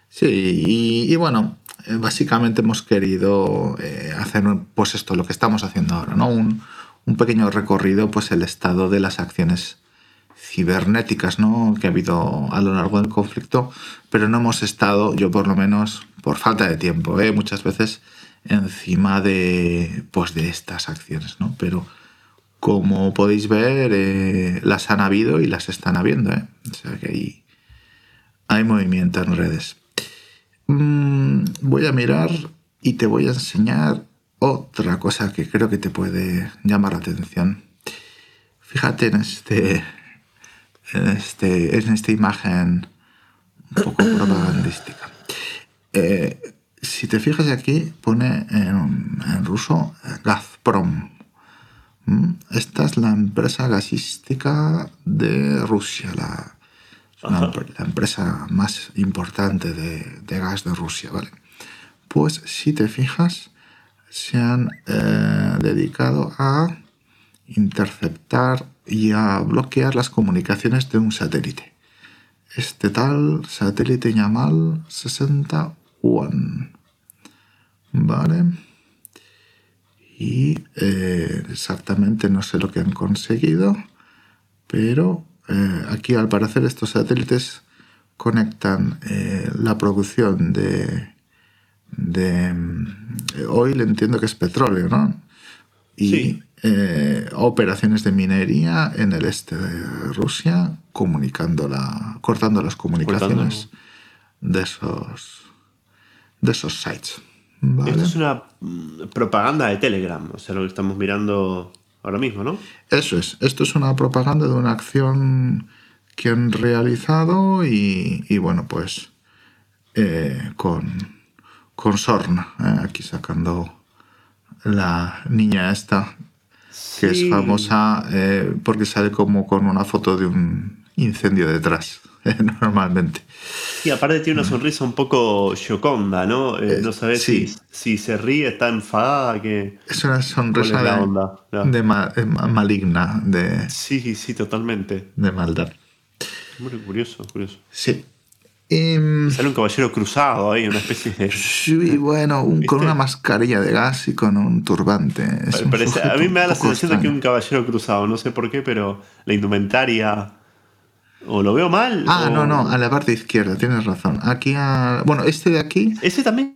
[SPEAKER 1] Sí, y, y bueno, eh, básicamente hemos querido eh, hacer pues esto, lo que estamos haciendo ahora, ¿no? Un, un pequeño recorrido, pues el estado de las acciones cibernéticas, ¿no? Que ha habido a lo largo del conflicto, pero no hemos estado, yo por lo menos, por falta de tiempo, ¿eh? muchas veces encima de, pues de estas acciones, ¿no? Pero como podéis ver, eh, las han habido y las están habiendo, ¿eh? O sea que hay, hay movimiento en redes. Mm, voy a mirar y te voy a enseñar otra cosa que creo que te puede llamar la atención. Fíjate en este, este, en esta imagen un poco propagandística. Eh, si te fijas aquí, pone en, en ruso Gazprom. Mm, Esta es la empresa gasística de Rusia, la, la empresa más importante de, de gas de Rusia, ¿vale? Pues si te fijas, se han eh, dedicado a interceptar y a bloquear las comunicaciones de un satélite. Este tal satélite Yamal 61. ¿Vale? Y eh, exactamente no sé lo que han conseguido, pero eh, aquí al parecer estos satélites conectan eh, la producción de, de mm, oil, entiendo que es petróleo, ¿no?
[SPEAKER 2] Sí.
[SPEAKER 1] Eh, operaciones de minería en el este de Rusia, comunicando la, cortando las comunicaciones de esos, de esos sites.
[SPEAKER 2] Esto es una mm, propaganda de Telegram, o sea, lo que estamos mirando ahora mismo, ¿no?
[SPEAKER 1] Eso es. Esto es una propaganda de una acción que han realizado y, bueno, pues eh, con, con Sorna, eh, aquí sacando la niña esta, que es famosa eh, porque sale como con una foto de un incendio detrás, normalmente.
[SPEAKER 2] Y aparte tiene una mm. sonrisa un poco choconda, ¿no? no sabes si, si, se ríe, está enfadada, que...
[SPEAKER 1] Es una sonrisa de, maligna, de...
[SPEAKER 2] Sí, sí, totalmente.
[SPEAKER 1] De maldad.
[SPEAKER 2] Muy curioso, curioso.
[SPEAKER 1] Sí.
[SPEAKER 2] Sale un caballero cruzado ahí, una especie de.
[SPEAKER 1] Sí, bueno, con una mascarilla de gas y con un turbante.
[SPEAKER 2] a mí me da la sensación de que un caballero cruzado, no sé por qué, pero la indumentaria. ¿O lo veo mal?
[SPEAKER 1] Ah, no, no, a la parte izquierda, tienes razón. Aquí, bueno, este de aquí.
[SPEAKER 2] Ese también.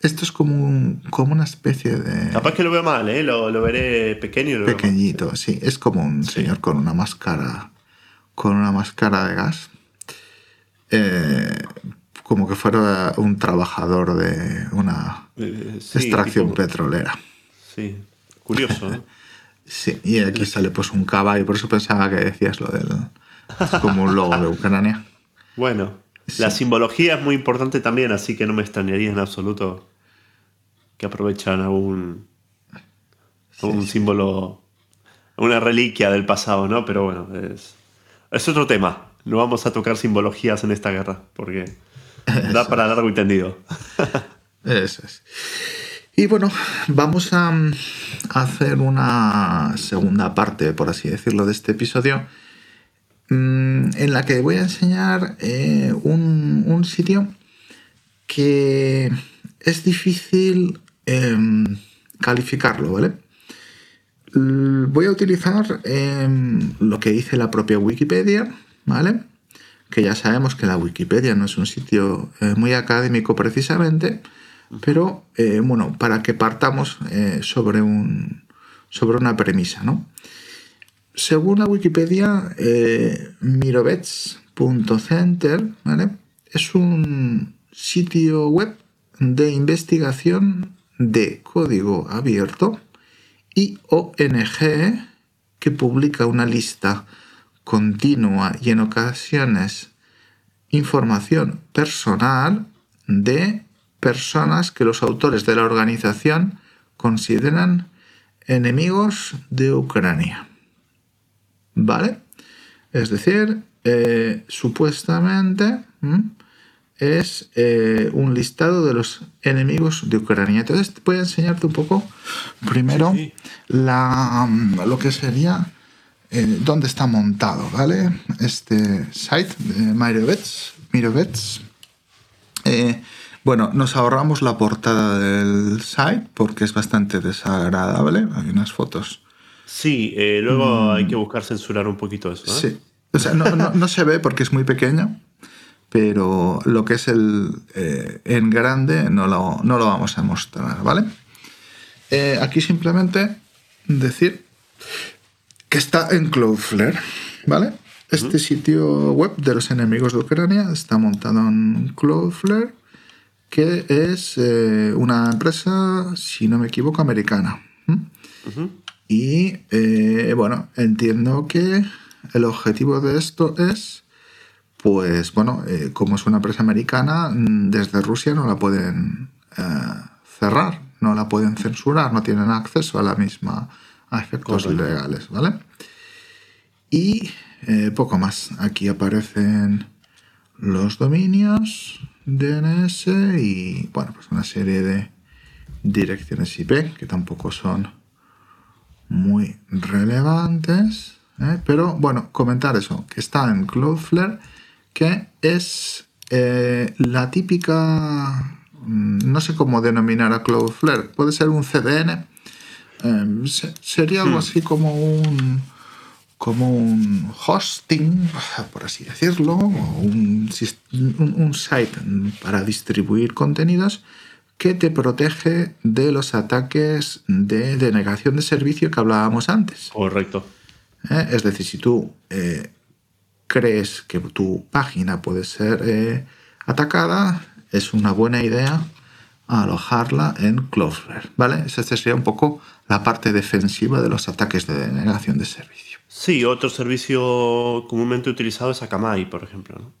[SPEAKER 1] Esto es como, como una especie de.
[SPEAKER 2] Capaz que lo veo mal, ¿eh? Lo, veré pequeño.
[SPEAKER 1] Pequeñito, sí. Es como un señor con una máscara con una máscara de gas, eh, como que fuera un trabajador de una eh, extracción petrolera.
[SPEAKER 2] Sí, curioso. ¿no?
[SPEAKER 1] sí, y aquí sale pues un caballo, por eso pensaba que decías lo del... como un logo de Ucrania.
[SPEAKER 2] Bueno, la simbología es muy importante también, así que no me extrañaría en absoluto que aprovechan algún, un símbolo, una reliquia del pasado, ¿no? Pero bueno, es, es otro tema. No vamos a tocar simbologías en esta guerra, porque da para largo y tendido.
[SPEAKER 1] Eso es. Y bueno, vamos a hacer una segunda parte, por así decirlo, de este episodio, mm, en la que voy a enseñar eh, un, sitio que es difícil em, calificarlo, ¿vale? voy a utilizar em, lo que dice la propia Wikipedia, ¿vale? Que ya sabemos que la Wikipedia no es un sitio eh, muy académico precisamente, pero eh, bueno, para que partamos eh, sobre, un, sobre una premisa, ¿no? Según la Wikipedia, mirovets.center, ¿vale? Es un sitio web de investigación de código abierto y ONG que publica una lista continua y en ocasiones información personal de personas que los autores de la organización consideran enemigos de Ucrania. ¿Vale? Es decir, eh, supuestamente es eh, un listado de los enemigos de Ucrania. Entonces voy a enseñarte un poco primero La, mm, lo que sería eh, dónde está montado, ¿vale? Este site de Mirovets. Mirovets. Eh, bueno, nos ahorramos la portada del site porque es bastante desagradable. Hay unas fotos.
[SPEAKER 2] Sí, luego hay mm. que buscar censurar un poquito eso.
[SPEAKER 1] Sí. O sea, no, no se ve porque es muy pequeño pero lo que es el eh, en grande no lo, no lo, vamos a mostrar, ¿vale? Eh, aquí simplemente decir que está en Cloudflare, ¿vale? Este sitio web de los enemigos de Ucrania está montado en Cloudflare, que es eh, una empresa, si no me equivoco, americana. Y bueno, entiendo que el objetivo de esto es pues bueno, eh, como es una empresa americana, mm, desde Rusia no la pueden eh, cerrar, no la pueden censurar, no tienen acceso a la misma a efectos legales, ¿vale? Y eh, poco más. Aquí aparecen los dominios DNS y bueno, pues una serie de direcciones IP que tampoco son muy relevantes. Pero bueno, comentar eso, que está en Cloudflare que es eh, la típica, mm, no sé cómo denominar a Cloudflare, puede ser un CDN, em, sería algo hmm. así como un, como un hosting, por así decirlo, o un, site para distribuir contenidos que te protege de los ataques de denegación de servicio que hablábamos antes.
[SPEAKER 2] Correcto.
[SPEAKER 1] Eh, es decir, si tú eh, crees que tu página puede ser eh, atacada, es una buena idea alojarla en Cloudflare, ¿vale? Esa sería un poco la parte defensiva de los ataques de denegación de servicio.
[SPEAKER 2] Sí, otro servicio comúnmente utilizado es Akamai, por ejemplo. ¿no?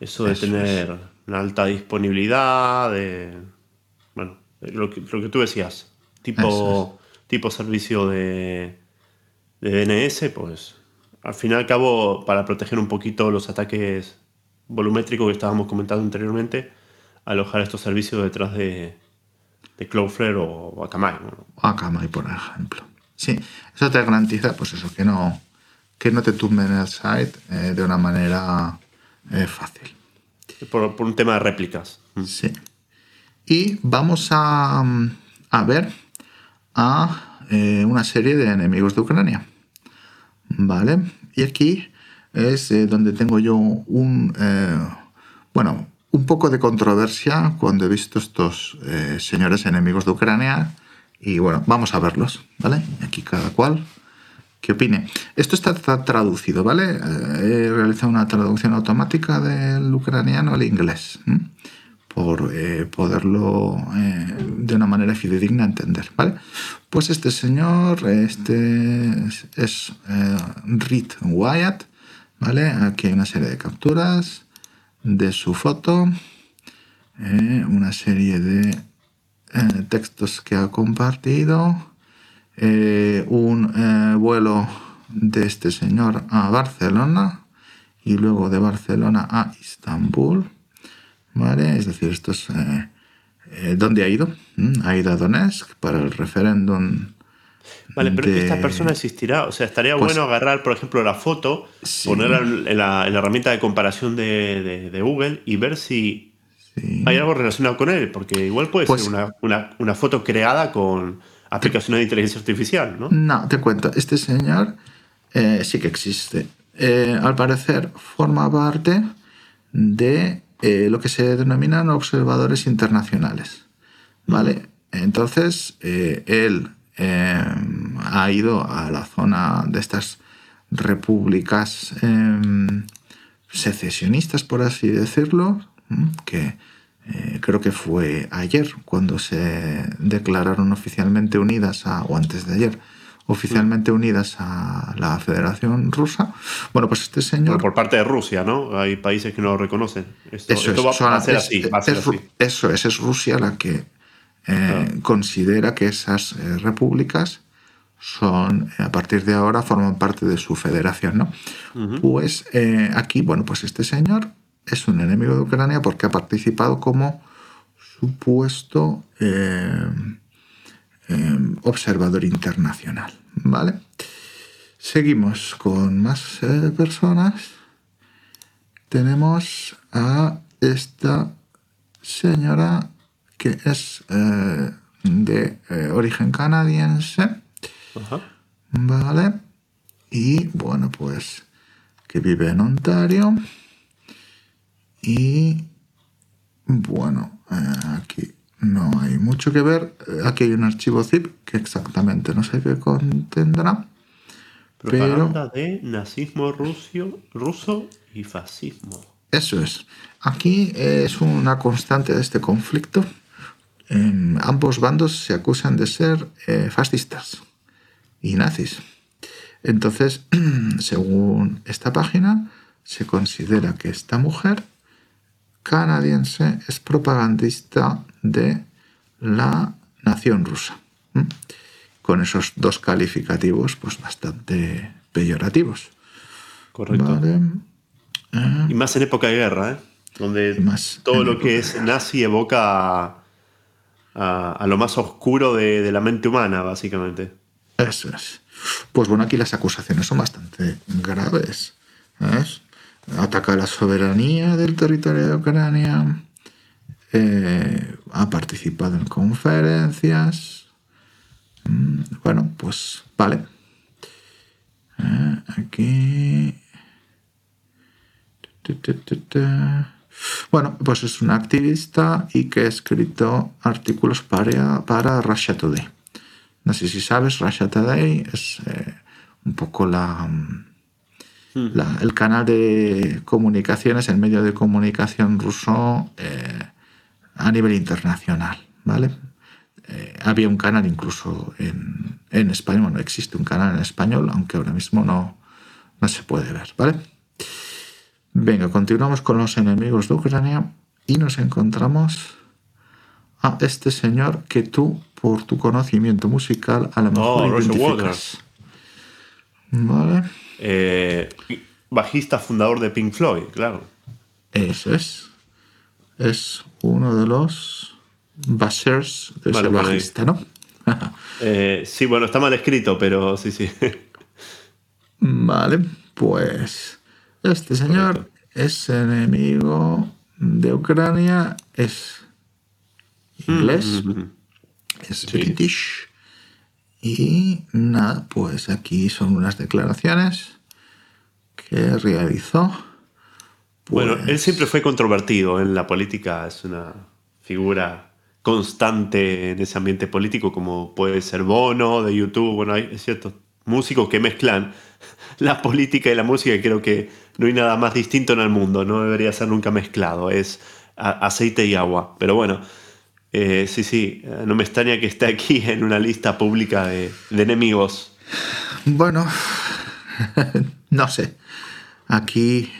[SPEAKER 2] Eso de tener una alta disponibilidad, de. Bueno, lo que, lo que tú decías, tipo, tipo servicio de, de DNS, pues al fin y al cabo, para proteger un poquito los ataques volumétricos que estábamos comentando anteriormente, alojar estos servicios detrás de, de Cloudflare o Akamai.
[SPEAKER 1] Akamai, por ejemplo. Sí, eso te garantiza, pues eso, que no, que no te tumben el site eh, de una manera eh, fácil.
[SPEAKER 2] Por, por, un tema de réplicas.
[SPEAKER 1] Mm. Sí. Y vamos a, a ver a eh, una serie de enemigos de Ucrania. ¿Vale? Y aquí es donde tengo yo un, bueno, un poco de controversia cuando he visto estos eh, señores enemigos de Ucrania. Y bueno, vamos a verlos, ¿vale? Aquí cada cual que opine. Esto está traducido, ¿vale? he realizado una traducción automática del ucraniano al inglés. por poderlo de una manera fidedigna entender, ¿vale? Pues este señor, este es, es Wyatt, ¿vale? Aquí hay una serie de capturas de su foto, eh, una serie de eh, textos que ha compartido, eh, un vuelo de este señor a Barcelona y luego de Barcelona a Istambul, ¿vale? Es decir, esto es... ¿Dónde ha ido? Mm, ha ido a Donetsk para el referéndum
[SPEAKER 2] Vale, pero esta persona existirá. O sea, estaría pues bueno agarrar, por ejemplo, la foto, ponerla en la, herramienta de comparación de, Google y ver si hay algo relacionado con él. Porque igual puede pues ser una, foto creada con aplicaciones de inteligencia artificial, ¿no?
[SPEAKER 1] No, te cuento. Este señor eh, sí que existe. Eh, al parecer forma parte de eh, lo que se denominan observadores internacionales. ¿Vale? Entonces, él Em, ha ido a la zona de estas repúblicas em, secesionistas, por así decirlo, que eh, creo que fue ayer cuando se declararon oficialmente unidas a, o antes de ayer, oficialmente unidas a la Federación Rusa. Bueno, pues este señor...
[SPEAKER 2] por parte de Rusia, ¿no? Hay países que no lo reconocen. Esto, eso, es, va, a ser así,
[SPEAKER 1] Eso es, es Rusia la que eh, considera que esas eh, repúblicas son, eh, a partir de ahora, forman parte de su federación, ¿no? Pues aquí, bueno, pues este señor es un enemigo de Ucrania porque ha participado como supuesto observador internacional, ¿vale? Seguimos con más personas. Tenemos a esta señora que es eh, de eh, origen canadiense. Vale. Y bueno, pues que vive en Ontario. Y bueno, eh, aquí no hay mucho que ver. Aquí hay un archivo zip que exactamente no sé qué contendrá.
[SPEAKER 2] Propaganda de nazismo ruso, ruso y fascismo.
[SPEAKER 1] Eso es. Aquí es una constante de este conflicto ambos bandos se acusan de ser eh, fascistas y nazis. Entonces, según esta página, se considera que esta mujer canadiense es propagandista de la nación rusa. Con esos dos calificativos, pues bastante peyorativos.
[SPEAKER 2] Correcto. y más en época de guerra, ¿eh? donde todo lo que es nazi evoca a, lo más oscuro de, la mente humana, básicamente.
[SPEAKER 1] Eso es. Pues bueno, aquí las acusaciones son bastante graves. Ataca la soberanía del territorio de Ucrania, eh, ha participado en conferencias. Mm, bueno, pues vale. Eh, aquí. Bueno, pues es un activista y que ha escrito artículos para, para Russia Today. No sé si sabes, Russia Today es eh, un poco la, La- el canal de comunicaciones, el medio de comunicación ruso eh, a nivel internacional, ¿vale? Eh, había un canal incluso en, en español, bueno, existe un canal en español, aunque ahora mismo no, no se puede ver, ¿vale? Venga, continuamos con los enemigos de Ucrania y nos encontramos a este señor que tú, por tu conocimiento musical, a lo mejor
[SPEAKER 2] Oh,
[SPEAKER 1] identificas. Vale,
[SPEAKER 2] Eh, bajista fundador de Pink Floyd, claro.
[SPEAKER 1] eso es. Es uno de los bashers de
[SPEAKER 2] Vale,
[SPEAKER 1] ese
[SPEAKER 2] vale.
[SPEAKER 1] bajista, ¿no?
[SPEAKER 2] Eh, sí, bueno, está mal escrito, pero sí, sí.
[SPEAKER 1] Vale, pues este señor
[SPEAKER 2] Correcto.
[SPEAKER 1] es enemigo de Ucrania, es inglés, es
[SPEAKER 2] Sí.
[SPEAKER 1] british y nada, pues aquí son unas declaraciones que realizó.
[SPEAKER 2] Bueno,
[SPEAKER 1] Pues,
[SPEAKER 2] él siempre fue controvertido en la política, es una figura constante en ese ambiente político, como puede ser Bono de YouTube. Bueno, hay ciertos músicos que mezclan la política y la música y creo que no hay nada más distinto en el mundo, no debería ser nunca mezclado, es aceite y agua. Pero bueno, eh, sí, sí, eh, no me extraña que esté aquí en una lista pública de, de enemigos.
[SPEAKER 1] Bueno, no sé. Aquí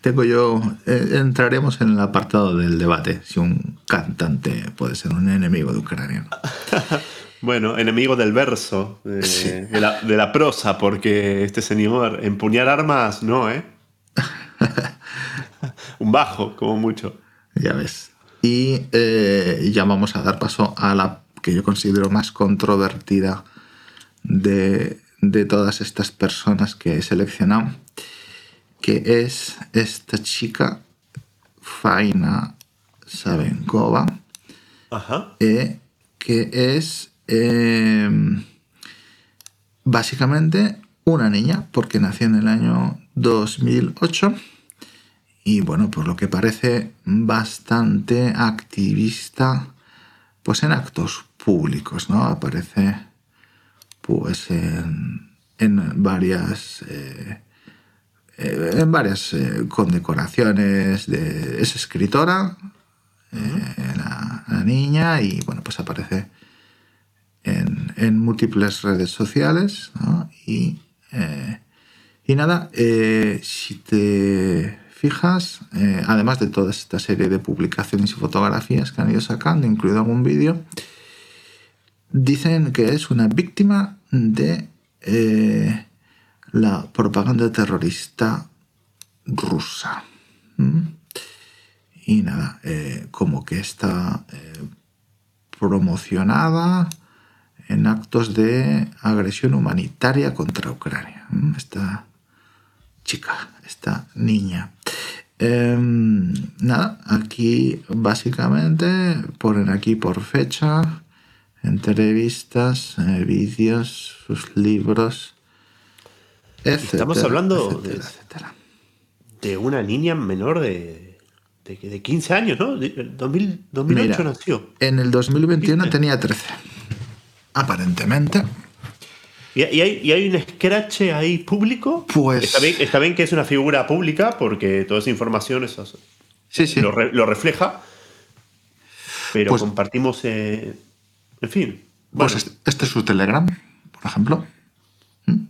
[SPEAKER 1] tengo yo. eh, entraremos en el apartado del debate si un cantante puede ser un enemigo de Ucrania.
[SPEAKER 2] Bueno, enemigo del verso, de la, de la prosa, porque este señor, empuñar armas, no, ¿eh? Un bajo, como mucho.
[SPEAKER 1] Ya ves. Y eh, ya vamos a dar paso a la que yo considero más controvertida de, de todas estas personas que he seleccionado, que es esta chica, Faina Sabenkova.
[SPEAKER 2] Ajá.
[SPEAKER 1] eh, que es eh, básicamente una niña, porque nació en el año 2008 y bueno, por lo que parece bastante activista pues en actos públicos, ¿no? Aparece pues en, varias... eh, eh, en varias eh, condecoraciones de, es escritora eh, la, la niña y bueno pues aparece en, múltiples redes sociales y, eh, y nada eh, si te fijas eh, además de toda esta serie de publicaciones y fotografías que han ido sacando incluido algún vídeo dicen que es una víctima de la propaganda terrorista rusa y nada, como que está promocionada en actos de agresión humanitaria contra Ucrania. Esta chica, esta niña. Em, nada, aquí básicamente ponen aquí por fecha, entrevistas, eh, vídeos, sus libros, etcétera.
[SPEAKER 2] Estamos hablando
[SPEAKER 1] etcétera,
[SPEAKER 2] de-
[SPEAKER 1] etcétera.
[SPEAKER 2] De una niña menor de, de, de 15 años, ¿no? De- 2000 2008
[SPEAKER 1] Mira,
[SPEAKER 2] nació.
[SPEAKER 1] En el 2021
[SPEAKER 2] ¿Viste?
[SPEAKER 1] tenía 13. Aparentemente.
[SPEAKER 2] ¿Y, hay, y hay un scratch ahí público?
[SPEAKER 1] Pues-
[SPEAKER 2] Está bien, está bien que es una figura pública porque toda esa información eso
[SPEAKER 1] Sí, sí.
[SPEAKER 2] lo, re- lo refleja, pero
[SPEAKER 1] Pues-
[SPEAKER 2] compartimos... eh, en fin.
[SPEAKER 1] Pues este, este es su Telegram, por ejemplo. ¿Mm?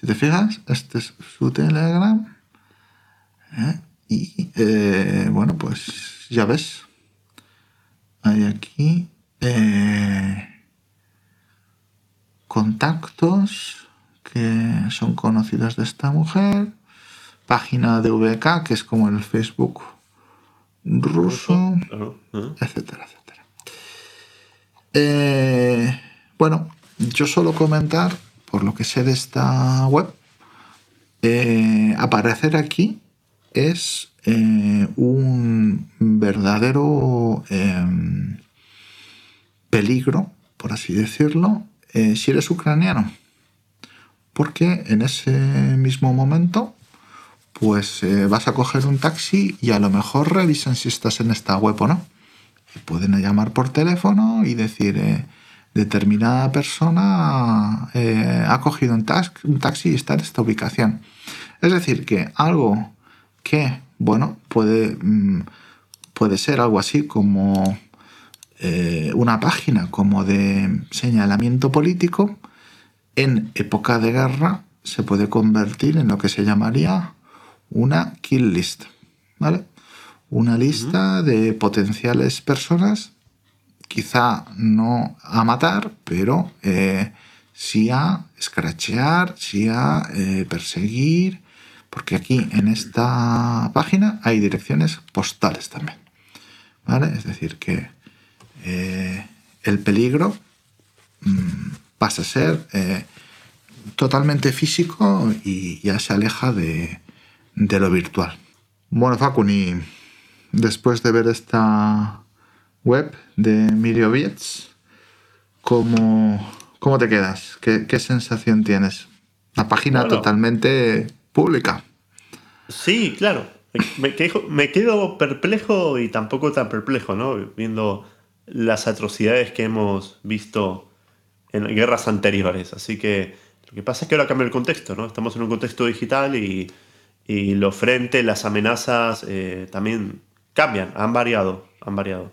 [SPEAKER 1] Si te fijas, este es su Telegram. ¿eh? Y eh, bueno, pues ya ves. Hay aquí eh, contactos que son conocidos de esta mujer. Página de VK, que es como el Facebook ruso
[SPEAKER 2] ¿eh?
[SPEAKER 1] etcétera, etcétera. Eh, bueno, yo solo comentar, por lo que sé de esta web, eh, aparecer aquí es eh, un verdadero em, peligro, por así decirlo, eh, si eres ucraniano. Porque en ese mismo momento pues eh, vas a coger un taxi y a lo mejor revisan si estás en esta web o no. Pueden llamar por teléfono y decir, eh, determinada persona ha cogido un, un taxi y está en esta ubicación. Es decir, que algo que, bueno, puede, mm, puede ser algo así como eh, una página como de señalamiento político, en época de guerra se puede convertir en lo que se llamaría una kill list, ¿vale? Una lista de potenciales personas, quizá no a matar, pero eh, sí a escrachear, sí a eh, perseguir, porque aquí en esta página hay direcciones postales también, ¿vale? Es decir, que eh, el peligro mm, pasa a ser totalmente físico y ya se aleja de, de lo virtual. Bueno, Facuni, después de ver esta web de Mirio ¿cómo, ¿cómo te quedas? ¿Qué, sensación tienes? La página totalmente pública.
[SPEAKER 2] Sí, claro. Me, me quedo perplejo y tampoco tan perplejo, ¿no? Viendo las atrocidades que hemos visto en guerras anteriores. Así que lo que pasa es que ahora cambia el contexto, ¿no? Estamos en un contexto digital y y los frentes, las amenazas eh, también cambian, han variado, han variado.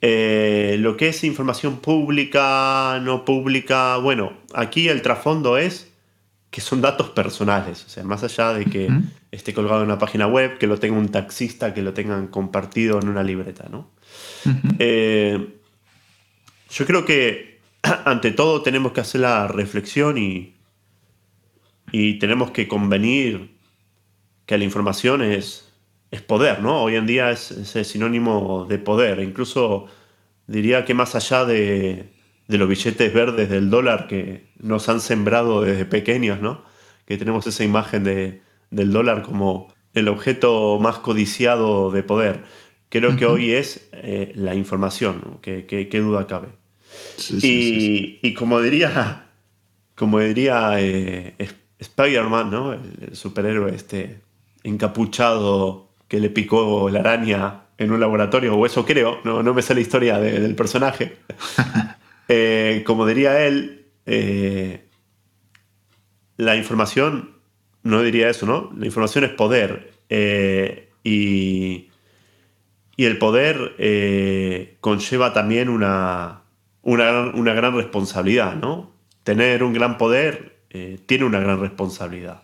[SPEAKER 2] Eh, lo que es información pública, no pública, bueno, aquí el trasfondo es que son datos personales, o sea, más allá de que esté colgado en una página web, que lo tenga un taxista, que lo tengan compartido en una libreta, ¿no? Eh, yo creo que ante todo tenemos que hacer la reflexión y, y tenemos que convenir que la información es, es poder, ¿no? Hoy en día es, sinónimo de poder. Incluso diría que más allá de, los billetes verdes del dólar que nos han sembrado desde pequeños, ¿no? Que tenemos esa imagen de, del dólar como el objeto más codiciado de poder. Creo que hoy es eh, la información, ¿Qué, duda cabe? y, como diría, como diría eh, Spider-Man, ¿no? el, superhéroe este encapuchado que le picó la araña en un laboratorio, o eso creo, no, no me sé la historia del personaje. Eh, como diría él, eh, la información, no diría eso, ¿no? La información es poder. Eh, y, y, el poder conlleva también una, una, una, gran responsabilidad, ¿no? Tener un gran poder tiene una gran responsabilidad.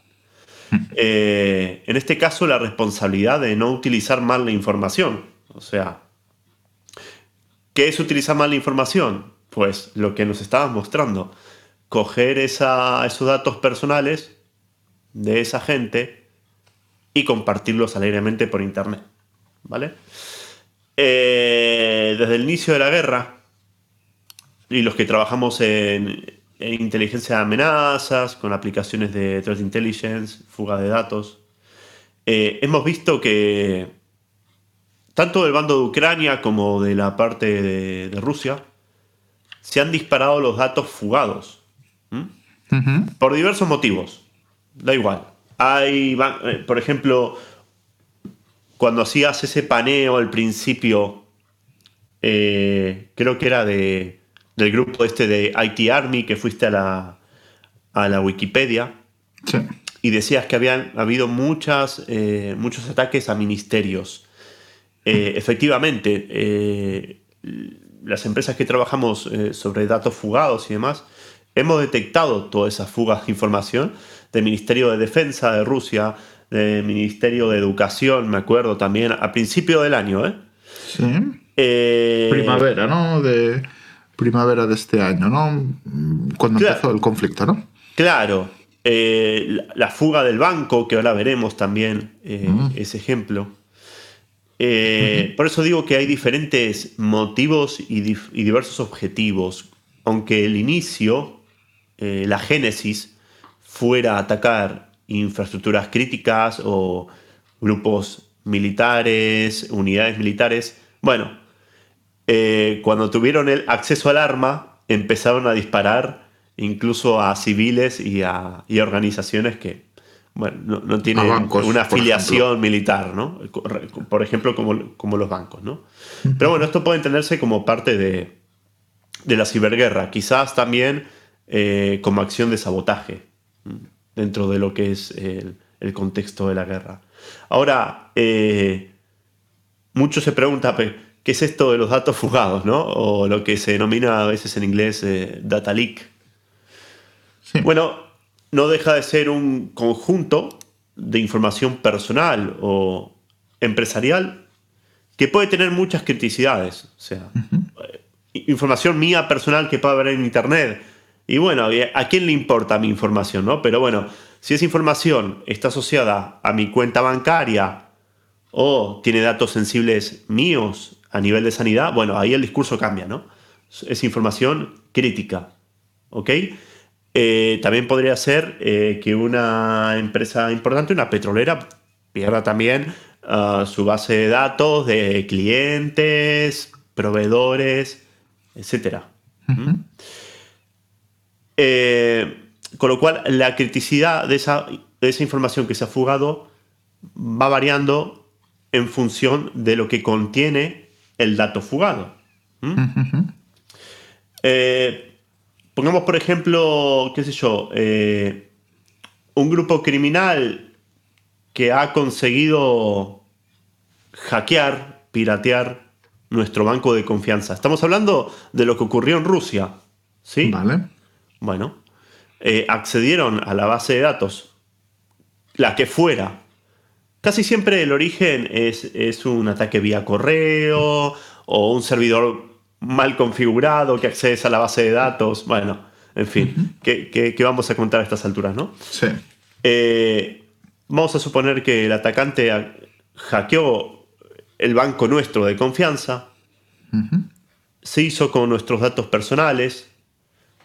[SPEAKER 2] Eh, en este caso, la responsabilidad de no utilizar mal la información. O sea, ¿qué es utilizar mal la información? Pues lo que nos estabas mostrando. Coger esos datos personales de esa gente y compartirlos alegremente por internet. ¿Vale? Eh, desde el inicio de la guerra, y los que trabajamos en, inteligencia de amenazas, con aplicaciones de threat intelligence, fuga de datos. Eh, hemos visto que tanto del bando de Ucrania como de la parte de, Rusia se han disparado los datos fugados. Por diversos motivos. Da igual. Hay, eh, por ejemplo, cuando hacías ese paneo al principio, eh, creo que era de del grupo este de IT Army que fuiste a la, a la Wikipedia y decías que habían habido muchas, eh, muchos ataques a ministerios. Eh, efectivamente, las empresas que trabajamos sobre datos fugados y demás, hemos detectado todas esas fugas de información del Ministerio de Defensa de Rusia, del Ministerio de Educación, me acuerdo también, a principio del año, ¿eh?
[SPEAKER 1] Sí. Primavera, ¿no? De primavera de este año, ¿no? Cuando empezó el conflicto, ¿no?
[SPEAKER 2] Claro. Eh, la fuga del banco, que ahora veremos también eh, mm. ese ejemplo. Eh, por eso digo que hay diferentes motivos y, diversos objetivos. Aunque el inicio, la génesis, fuera atacar infraestructuras críticas o grupos militares, unidades militares, bueno, eh, cuando tuvieron el acceso al arma, empezaron a disparar incluso a civiles y a organizaciones que bueno, no, tienen una afiliación militar, ¿no? Por ejemplo, como, como los bancos, ¿no? Pero bueno, esto puede entenderse como parte de, de la ciberguerra, quizás también eh, como acción de sabotaje dentro de lo que es el, contexto de la guerra. Ahora, eh, mucho se pregunta, ¿qué es esto de los datos fugados? ¿no? O lo que se denomina a veces en inglés eh, data leak. Bueno, no deja de ser un conjunto de información personal o empresarial que puede tener muchas criticidades. O sea, información mía personal que puede haber en Internet. Y bueno, ¿a quién le importa mi información? ¿no? Pero bueno, si esa información está asociada a mi cuenta bancaria o tiene datos sensibles míos a nivel de sanidad, bueno, ahí el discurso cambia, ¿no? Es información crítica, ¿ok? Eh, también podría ser eh, que una empresa importante, una petrolera, pierda también ah, su base de datos de clientes, proveedores, etc. Eh, con lo cual, la criticidad de esa, de esa información que se ha fugado va variando en función de lo que contiene el dato fugado. ¿Mm? Pongamos, por ejemplo, qué sé yo, eh, un grupo criminal que ha conseguido hackear, piratear nuestro banco de confianza. Estamos hablando de lo que ocurrió en Rusia. ¿Sí?
[SPEAKER 1] Vale.
[SPEAKER 2] Bueno, eh, accedieron a la base de datos, la que fuera. Casi siempre el origen es, es un ataque vía correo o un servidor mal configurado, que accedes a la base de datos. Bueno, en fin, ¿qué, vamos a contar a estas alturas, no?
[SPEAKER 1] Sí.
[SPEAKER 2] Eh, vamos a suponer que el atacante hackeó el banco nuestro de confianza, se hizo con nuestros datos personales,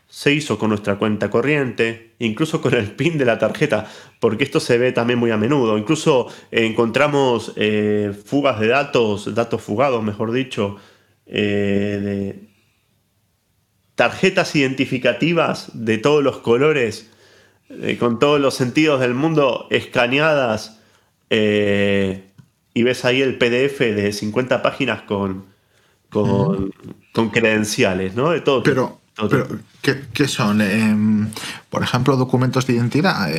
[SPEAKER 2] se hizo con nuestra cuenta corriente, incluso con el PIN de la tarjeta, porque esto se ve también muy a menudo. Incluso encontramos eh, fugas de datos, datos fugados, mejor dicho, eh, de tarjetas identificativas de todos los colores, eh, con todos los sentidos del mundo escaneadas, eh, y ves ahí el PDF de 50 páginas con, con, credenciales, ¿no? De todo.
[SPEAKER 1] Pero, pero ¿qué, son? Em, por ejemplo, documentos de identidad,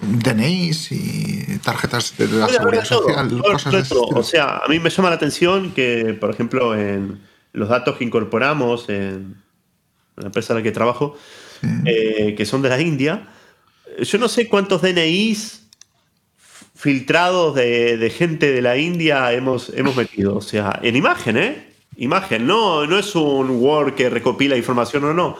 [SPEAKER 1] DNIs y tarjetas de la seguridad social, cosas
[SPEAKER 2] O sea, a mí me llama la atención que, por ejemplo, en los datos que incorporamos en la empresa en la que trabajo, eh, que son de la India, yo no sé cuántos DNIs filtrados de, gente de la India hemos, hemos metido. O sea, en imagen, ¿eh? Imagen, no, no es un Word que recopila información o no.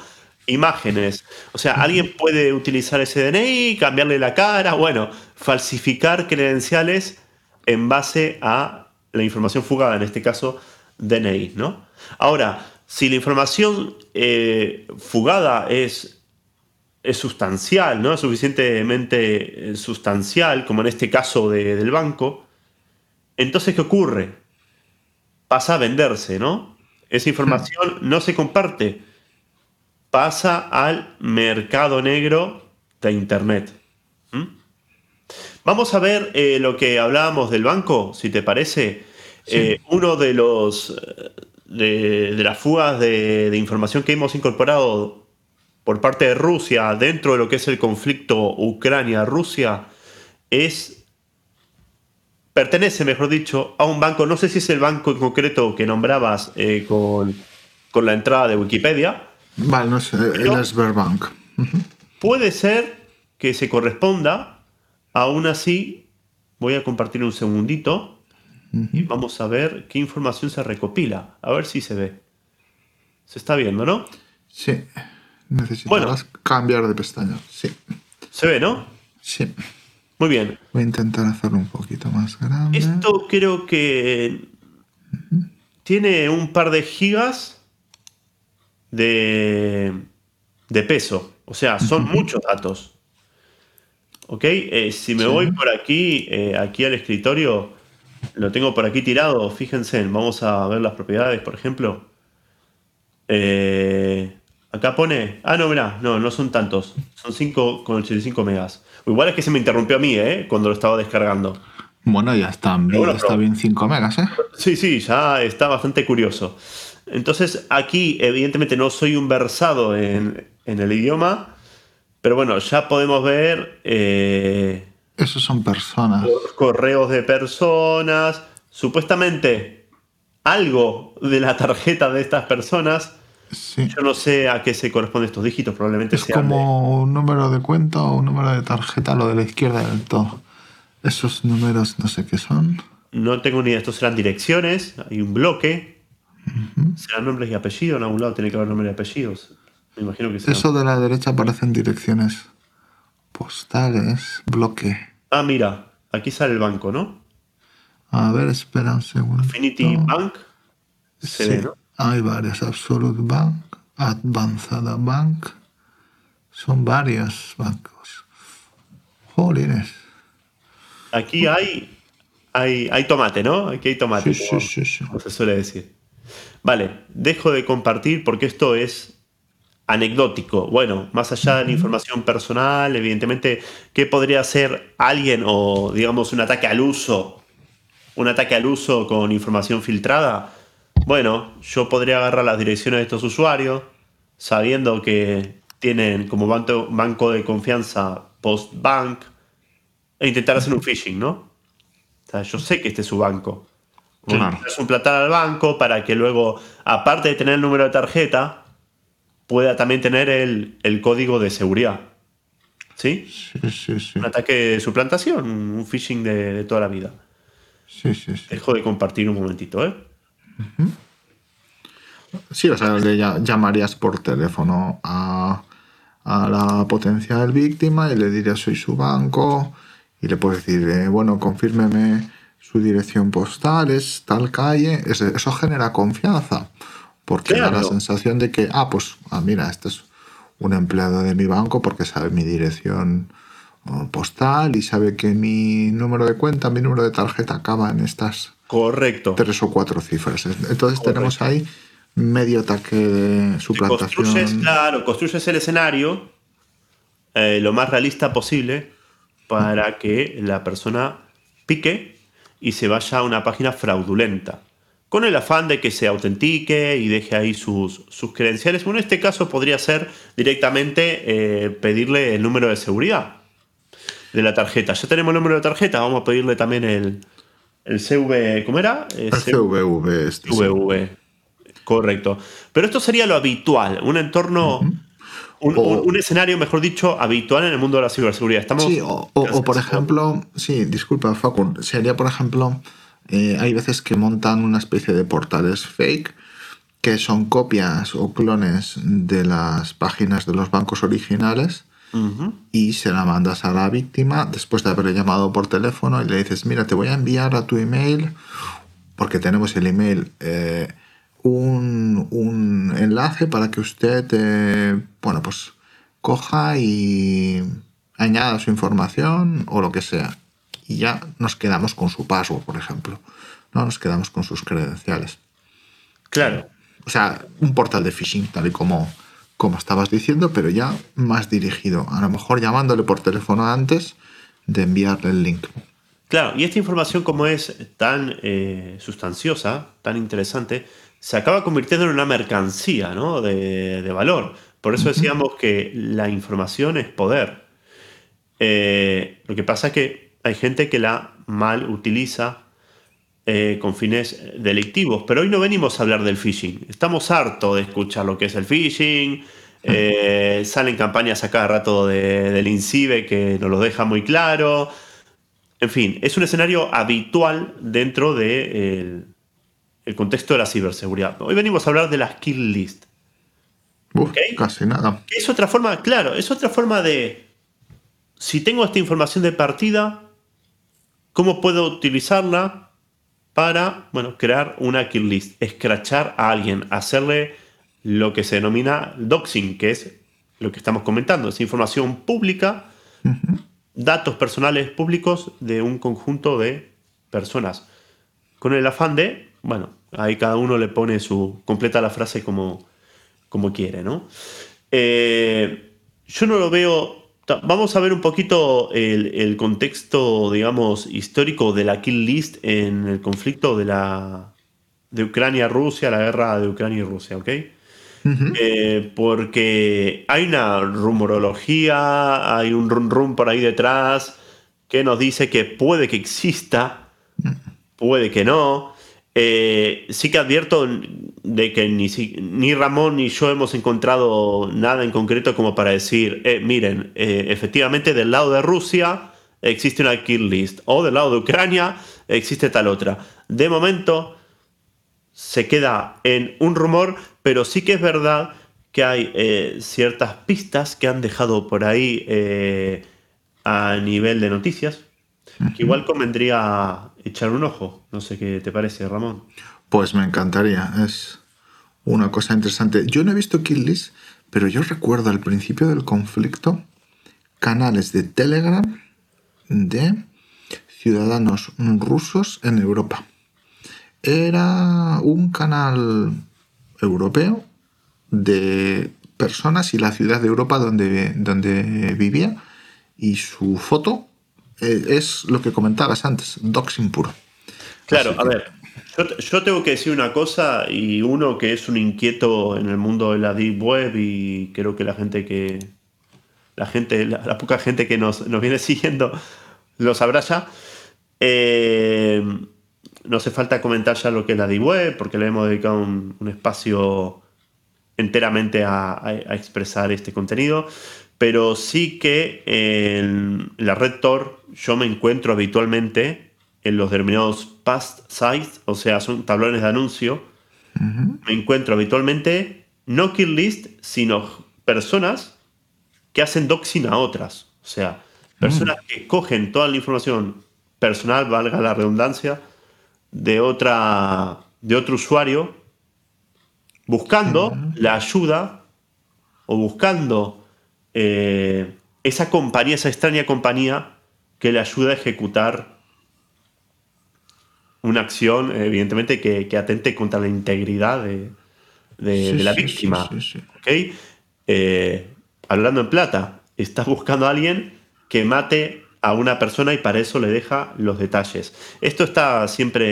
[SPEAKER 2] Imágenes. O sea, alguien puede utilizar ese DNI, cambiarle la cara, bueno, falsificar credenciales en base a la información fugada, en este caso DNI, ¿no? Ahora, si la información eh, fugada es, es, sustancial, ¿no? Es suficientemente eh, sustancial, como en este caso del banco, entonces ¿qué ocurre? Pasa a venderse, ¿no? Esa información no se comparte, pasa al mercado negro de Internet. Vamos a ver eh, lo que hablábamos del banco, si te parece. uno de los, de, las fugas de, información que hemos incorporado por parte de Rusia dentro de lo que es el conflicto Ucrania-Rusia es pertenece, mejor dicho, a un banco, no sé si es el banco en concreto que nombrabas eh, con, la entrada de Wikipedia.
[SPEAKER 1] Vale, no sé, el Sberbank.
[SPEAKER 2] Puede ser que se corresponda, aún así, voy a compartir un segundito, y vamos a ver qué información se recopila. A ver si se ve. Se está viendo, ¿no?
[SPEAKER 1] Sí. Necesitarás cambiar de pestaña. Sí.
[SPEAKER 2] ¿Se ve, no?
[SPEAKER 1] Sí.
[SPEAKER 2] Muy bien.
[SPEAKER 1] Voy a intentar hacerlo un poquito más grande.
[SPEAKER 2] Esto creo que tiene un par de gigas de, de peso. O sea, son muchos datos. ¿Ok? Eh, si me voy por aquí, eh, aquí al escritorio, lo tengo por aquí tirado, fíjense, vamos a ver las propiedades, por ejemplo. Eh, acá pone. Ah, no, mirá, no, no son tantos. Son 5,85 megas. Igual es que se me interrumpió a mí, ¿eh? Cuando lo estaba descargando.
[SPEAKER 1] Bueno, ya está, bien, está bien 5 megas, ¿eh?
[SPEAKER 2] Sí, sí, ya está bastante curioso. Entonces aquí evidentemente no soy un versado en, el idioma, pero bueno, ya podemos ver... Eh,
[SPEAKER 1] Esos son personas.
[SPEAKER 2] Correos de personas. Supuestamente algo de la tarjeta de estas personas. Yo no sé a qué se corresponden estos dígitos, probablemente
[SPEAKER 1] es como un número de cuenta o un número de tarjeta, lo de la izquierda del todo. Esos números no sé qué son.
[SPEAKER 2] No tengo ni idea, estos serán direcciones, hay un bloque. Serán nombres y apellidos, en algún lado tiene que haber nombres y apellidos. Me imagino que
[SPEAKER 1] Eso de la derecha aparecen direcciones postales, bloque.
[SPEAKER 2] Ah, mira, aquí sale el banco, ¿no?
[SPEAKER 1] A ver, espera un segundo.
[SPEAKER 2] Affinity Bank.
[SPEAKER 1] sí, hay varias. Absolute Bank, Advanzada Bank. Son varios bancos. Jolines.
[SPEAKER 2] Aquí hay, hay, hay tomate, ¿no? Aquí hay tomate.
[SPEAKER 1] Sí, sí, sí,
[SPEAKER 2] como se suele decir. Vale, dejo de compartir porque esto es anecdótico. Bueno, más allá de la información personal, evidentemente, ¿qué podría hacer alguien o, digamos, un ataque al uso? Un ataque al uso con información filtrada. Bueno, yo podría agarrar las direcciones de estos usuarios, sabiendo que tienen como banco, de confianza Postbank, e intentar hacer un phishing, ¿no? O sea, yo sé que este es su banco. Es un platar al banco para que luego, aparte de tener el número de tarjeta, pueda también tener el, código de seguridad. ¿Sí?
[SPEAKER 1] Sí, sí, sí.
[SPEAKER 2] Un ataque de suplantación, un phishing de, toda la vida.
[SPEAKER 1] Sí, sí, sí.
[SPEAKER 2] Dejo de compartir un momentito, ¿eh?
[SPEAKER 1] Sí, o sea, le llamarías por teléfono a, a la potencial víctima y le dirías soy su banco y le puedes decir, eh, bueno, confírmeme su dirección postal, es tal calle, eso genera confianza, porque da la sensación de que, ah, pues, ah, mira, este es un empleado de mi banco porque sabe mi dirección oh, postal y sabe que mi número de cuenta, mi número de tarjeta acaba en estas
[SPEAKER 2] Correcto.
[SPEAKER 1] tres o cuatro cifras. Entonces tenemos ahí medio ataque de suplantación.
[SPEAKER 2] Construyes, claro, construyes el escenario eh, lo más realista posible para que la persona pique y se vaya a una página fraudulenta. Con el afán de que se autentique y deje ahí sus, sus credenciales. Bueno, en este caso podría ser directamente eh, pedirle el número de seguridad de la tarjeta. Ya tenemos el número de tarjeta, vamos a pedirle también el, el CV, ¿cómo era?
[SPEAKER 1] El CVV.
[SPEAKER 2] Este, CVV. Correcto. Pero esto sería lo habitual, un entorno un, escenario, mejor dicho, habitual en el mundo de la ciberseguridad. Estamos
[SPEAKER 1] sí, o, por ejemplo, sí, disculpa, Facu, sería, por ejemplo, eh, hay veces que montan una especie de portales fake que son copias o clones de las páginas de los bancos originales y se la mandas a la víctima después de haberle llamado por teléfono y le dices, mira, te voy a enviar a tu email, porque tenemos el email. Eh, un, enlace para que usted, eh, bueno, pues coja y añada su información o lo que sea. Y ya nos quedamos con su password, por ejemplo. No nos quedamos con sus credenciales.
[SPEAKER 2] Claro.
[SPEAKER 1] O sea, un portal de phishing, tal y como, como estabas diciendo, pero ya más dirigido. A lo mejor llamándole por teléfono antes de enviarle el link.
[SPEAKER 2] Claro, y esta información como es tan eh, sustanciosa, tan interesante, se acaba convirtiendo en una mercancía ¿no? de, valor. Por eso decíamos que la información es poder. Eh, lo que pasa es que hay gente que la mal utiliza eh, con fines delictivos. Pero hoy no venimos a hablar del phishing. Estamos hartos de escuchar lo que es el phishing. Eh, salen campañas a cada rato del INCIBE que nos lo deja muy claro. En fin, es un escenario habitual dentro de, el contexto de la ciberseguridad. Hoy venimos a hablar de las kill list.
[SPEAKER 1] Casi nada.
[SPEAKER 2] Es otra forma, claro, es otra forma de, si tengo esta información de partida, ¿cómo puedo utilizarla para, bueno, crear una kill list? Escrachar a alguien, hacerle lo que se denomina doxing, que es lo que estamos comentando, es información pública, datos personales públicos de un conjunto de personas, con el afán de bueno, ahí cada uno le pone su. completa la frase como, como quiere, ¿no? Eh, yo no lo veo. Vamos a ver un poquito el, contexto, digamos, histórico de la kill list en el conflicto de la, de Ucrania-Rusia, la guerra de Ucrania y Rusia, ¿ok? Eh, porque hay una rumorología, hay un rum rum por ahí detrás que nos dice que puede que exista, puede que no. Eh, sí que advierto de que ni, Ramón ni yo hemos encontrado nada en concreto como para decir, eh, miren, efectivamente del lado de Rusia existe una kill list, o del lado de Ucrania existe tal otra. De momento se queda en un rumor, pero sí que es verdad que hay eh, ciertas pistas que han dejado por ahí eh, a nivel de noticias, que igual convendría echar un ojo. No sé qué te parece, Ramón.
[SPEAKER 1] Pues me encantaría, es una cosa interesante. Yo no he visto Kill List, pero yo recuerdo al principio del conflicto canales de Telegram de ciudadanos rusos en Europa. Era un canal europeo de personas y la ciudad de Europa donde, donde vivía y su foto eh, es lo que comentabas antes, doxing puro.
[SPEAKER 2] Claro, a ver, yo, tengo que decir una cosa y uno que es un inquieto en el mundo de la deep web y creo que la gente que la gente, la, poca gente que nos, nos viene siguiendo lo sabrá ya. Eh, no hace falta comentar ya lo que es la D-Web, porque le hemos dedicado un, espacio enteramente a, expresar este contenido. Pero sí que en la red Tor yo me encuentro habitualmente en los denominados past sites, o sea, son tablones de anuncio. Me encuentro habitualmente no kill list, sino personas que hacen doxing a otras. O sea, personas mm. que cogen toda la información personal, valga la redundancia, de, otra, de otro usuario, buscando la ayuda o buscando eh, esa compañía, esa extraña compañía que le ayuda a ejecutar una acción, evidentemente, que, atente contra la integridad de, la víctima. Eh, hablando en plata, estás buscando a alguien que mate a una persona y para eso le deja los detalles. Esto está siempre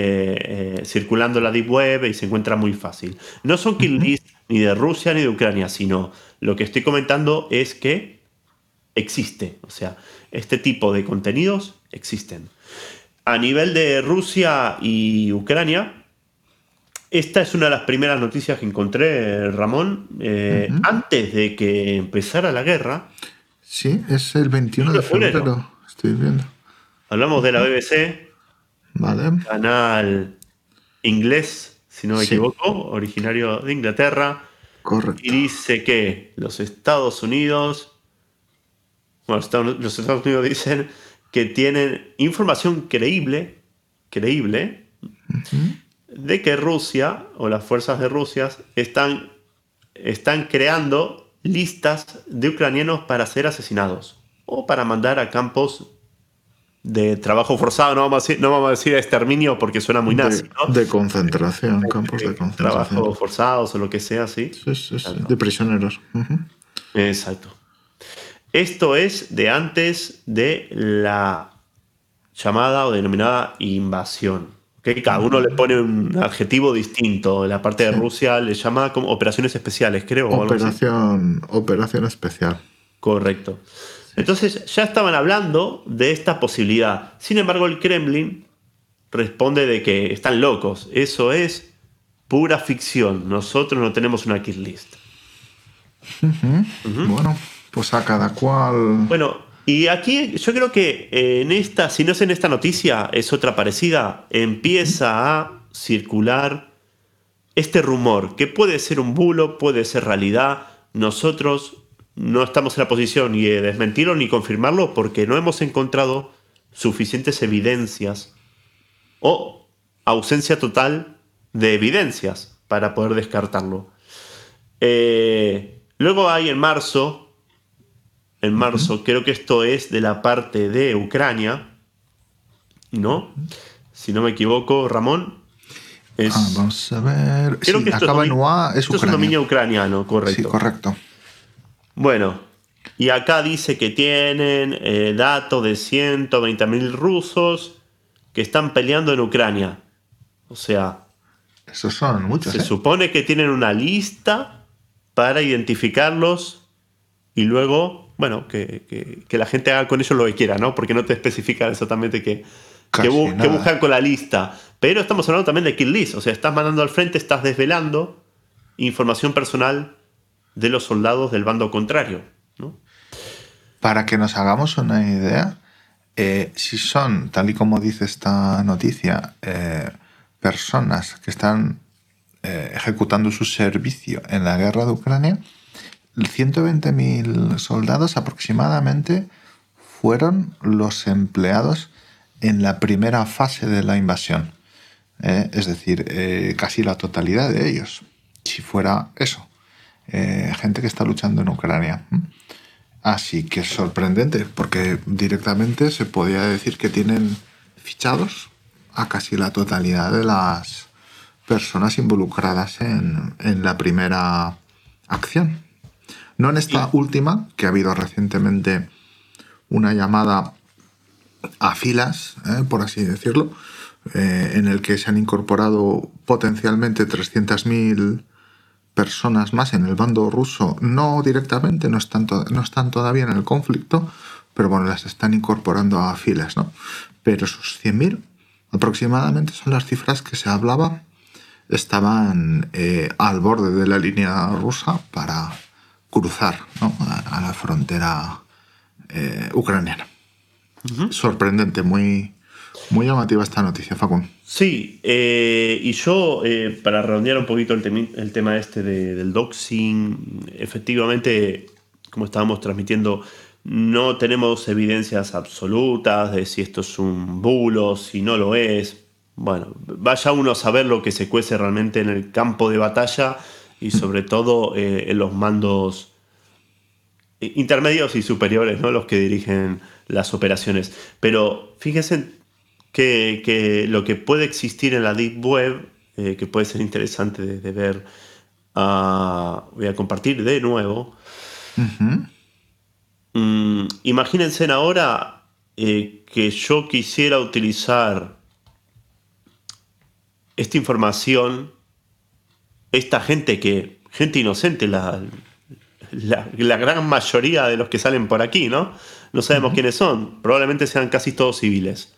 [SPEAKER 2] eh, circulando en la Deep Web y se encuentra muy fácil. No son kill lists ni de Rusia ni de Ucrania, sino lo que estoy comentando es que existe. O sea, este tipo de contenidos existen. A nivel de Rusia y Ucrania, esta es una de las primeras noticias que encontré, Ramón, eh, antes de que empezara la guerra.
[SPEAKER 1] Sí, es el 21 de febrero. Estoy viendo.
[SPEAKER 2] Hablamos de la BBC.
[SPEAKER 1] Vale.
[SPEAKER 2] Canal inglés, si no me equivoco, originario de Inglaterra.
[SPEAKER 1] Correcto.
[SPEAKER 2] Y dice que los Estados Unidos. Bueno, los Estados Unidos dicen que tienen información creíble, creíble, de que Rusia o las fuerzas de Rusia están, están creando listas de ucranianos para ser asesinados o para mandar a campos de trabajo forzado, no vamos a decir, no vamos a decir exterminio porque suena muy nazi,
[SPEAKER 1] de, concentración, campos de, concentración.
[SPEAKER 2] Trabajo forzados o lo que sea, sí.
[SPEAKER 1] Sí, sí, De prisioneros.
[SPEAKER 2] Exacto. Esto es de antes de la llamada o denominada invasión. que Cada uno le pone un adjetivo distinto. La parte de Rusia le llama como operaciones especiales, creo.
[SPEAKER 1] Operación, operación especial.
[SPEAKER 2] Correcto. Entonces ya estaban hablando de esta posibilidad. Sin embargo, el Kremlin responde de que están locos. Eso es pura ficción. Nosotros no tenemos una kill list.
[SPEAKER 1] Bueno, pues a cada cual.
[SPEAKER 2] Bueno, y aquí yo creo que en esta, si no es en esta noticia, es otra parecida, empieza a circular este rumor, que puede ser un bulo, puede ser realidad. Nosotros no estamos en la posición ni de desmentirlo ni confirmarlo porque no hemos encontrado suficientes evidencias o ausencia total de evidencias para poder descartarlo. Eh, luego hay en marzo, en marzo, creo que esto es de la parte de Ucrania, ¿no? Si no me equivoco, Ramón.
[SPEAKER 1] Ah, vamos a ver.
[SPEAKER 2] Creo que esto acaba es, esto es un dominio ucraniano, correcto.
[SPEAKER 1] Sí, correcto.
[SPEAKER 2] Bueno, y acá dice que tienen eh, datos de 120.000 rusos que están peleando en Ucrania. O sea,
[SPEAKER 1] Esos son muchos.
[SPEAKER 2] Se
[SPEAKER 1] ¿eh?
[SPEAKER 2] supone que tienen una lista para identificarlos y luego, bueno, que, que- que la gente haga con ellos lo que quiera, ¿no? Porque no te especifican exactamente qué, qué, bu- buscan con la lista. Pero estamos hablando también de kill list, o sea, estás mandando al frente, estás desvelando información personal de los soldados del bando contrario, ¿no?
[SPEAKER 1] Para que nos hagamos una idea, eh, si son, tal y como dice esta noticia, eh, personas que están eh, ejecutando su servicio en la guerra de Ucrania, 120.000 soldados aproximadamente fueron los empleados en la primera fase de la invasión. Eh, es decir, eh, casi la totalidad de ellos. Si fuera eso, eh, gente que está luchando en Ucrania. Así que es sorprendente, porque directamente se podía decir que tienen fichados a casi la totalidad de las personas involucradas en, en la primera acción. No en esta última, que ha habido recientemente una llamada a filas, ¿eh? por así decirlo, eh, en el que se han incorporado potencialmente 300.000 personas más en el bando ruso, no directamente, no están, no están todavía en el conflicto, pero bueno, las están incorporando a filas, ¿no? Pero esos 100.000 aproximadamente son las cifras que se hablaba, estaban eh, al borde de la línea rusa para cruzar ¿no? a, a la frontera eh, ucraniana. Sorprendente, muy, muy llamativa esta noticia, Facun.
[SPEAKER 2] Sí, eh, y yo, eh, para redondear un poquito el, el tema este de- del doxing, efectivamente, como estábamos transmitiendo, no tenemos evidencias absolutas de si esto es un bulo, si no lo es. Bueno, vaya uno a saber lo que se cuece realmente en el campo de batalla y sobre todo eh, en los mandos eh, intermedios y superiores, ¿no? los que dirigen las operaciones. Pero fíjense que, que lo que puede existir en la Deep Web, eh, que puede ser interesante de, de ver, ah, voy a compartir de nuevo. Mm, imagínense ahora eh, que yo quisiera utilizar esta información, esta gente que, gente inocente, la, la, la gran mayoría de los que salen por aquí, ¿no? No sabemos quiénes son, probablemente sean casi todos civiles.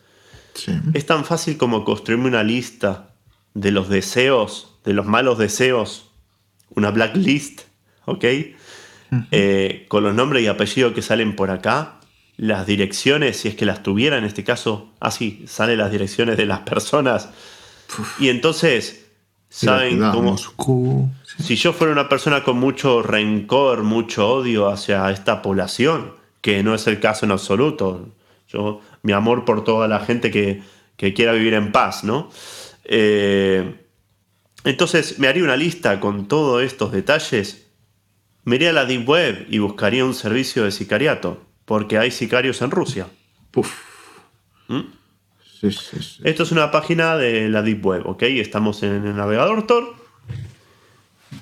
[SPEAKER 1] Sí.
[SPEAKER 2] Es tan fácil como construirme una lista de los deseos, de los malos deseos, una blacklist, ¿ok? Eh, con los nombres y apellidos que salen por acá, las direcciones, si es que las tuviera en este caso, así salen las direcciones de las personas. Y entonces, ¿saben cómo?
[SPEAKER 1] Moscú. sí.
[SPEAKER 2] Si yo fuera una persona con mucho rencor, mucho odio hacia esta población, que no es el caso en absoluto, yo, mi amor por toda la gente que, que quiera vivir en paz, ¿no? Eh, entonces me haría una lista con todos estos detalles, me iría a la Deep Web y buscaría un servicio de sicariato, porque hay sicarios en Rusia.
[SPEAKER 1] Puf.
[SPEAKER 2] ¿Mm?
[SPEAKER 1] Sí, sí, sí.
[SPEAKER 2] Esto es una página de la Deep Web, ¿ok? Estamos en el navegador Tor.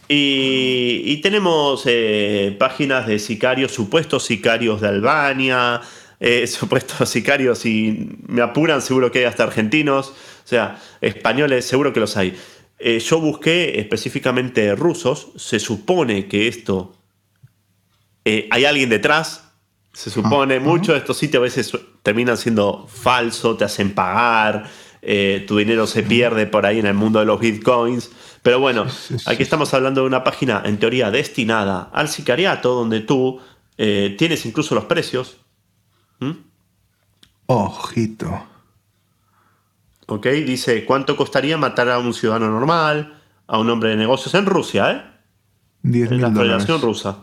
[SPEAKER 2] Y, y tenemos eh, páginas de sicarios, supuestos sicarios de Albania, eh, supuestos sicarios, y me apuran, seguro que hay hasta argentinos, o sea, españoles, seguro que los hay. Eh, yo busqué específicamente rusos, se supone que esto hay alguien detrás, se supone, muchos de estos sitios a veces terminan siendo falsos, te hacen pagar, eh, tu dinero se pierde por ahí en el mundo de los bitcoins. Pero bueno, aquí estamos hablando de una página en teoría destinada al sicariato, donde tú eh, tienes incluso los precios. ¿Mm?
[SPEAKER 1] Ojito.
[SPEAKER 2] ¿Ok? Dice cuánto costaría matar a un ciudadano normal, a un hombre de negocios en Rusia, ¿eh?
[SPEAKER 1] 10
[SPEAKER 2] En la. Federación Rusa.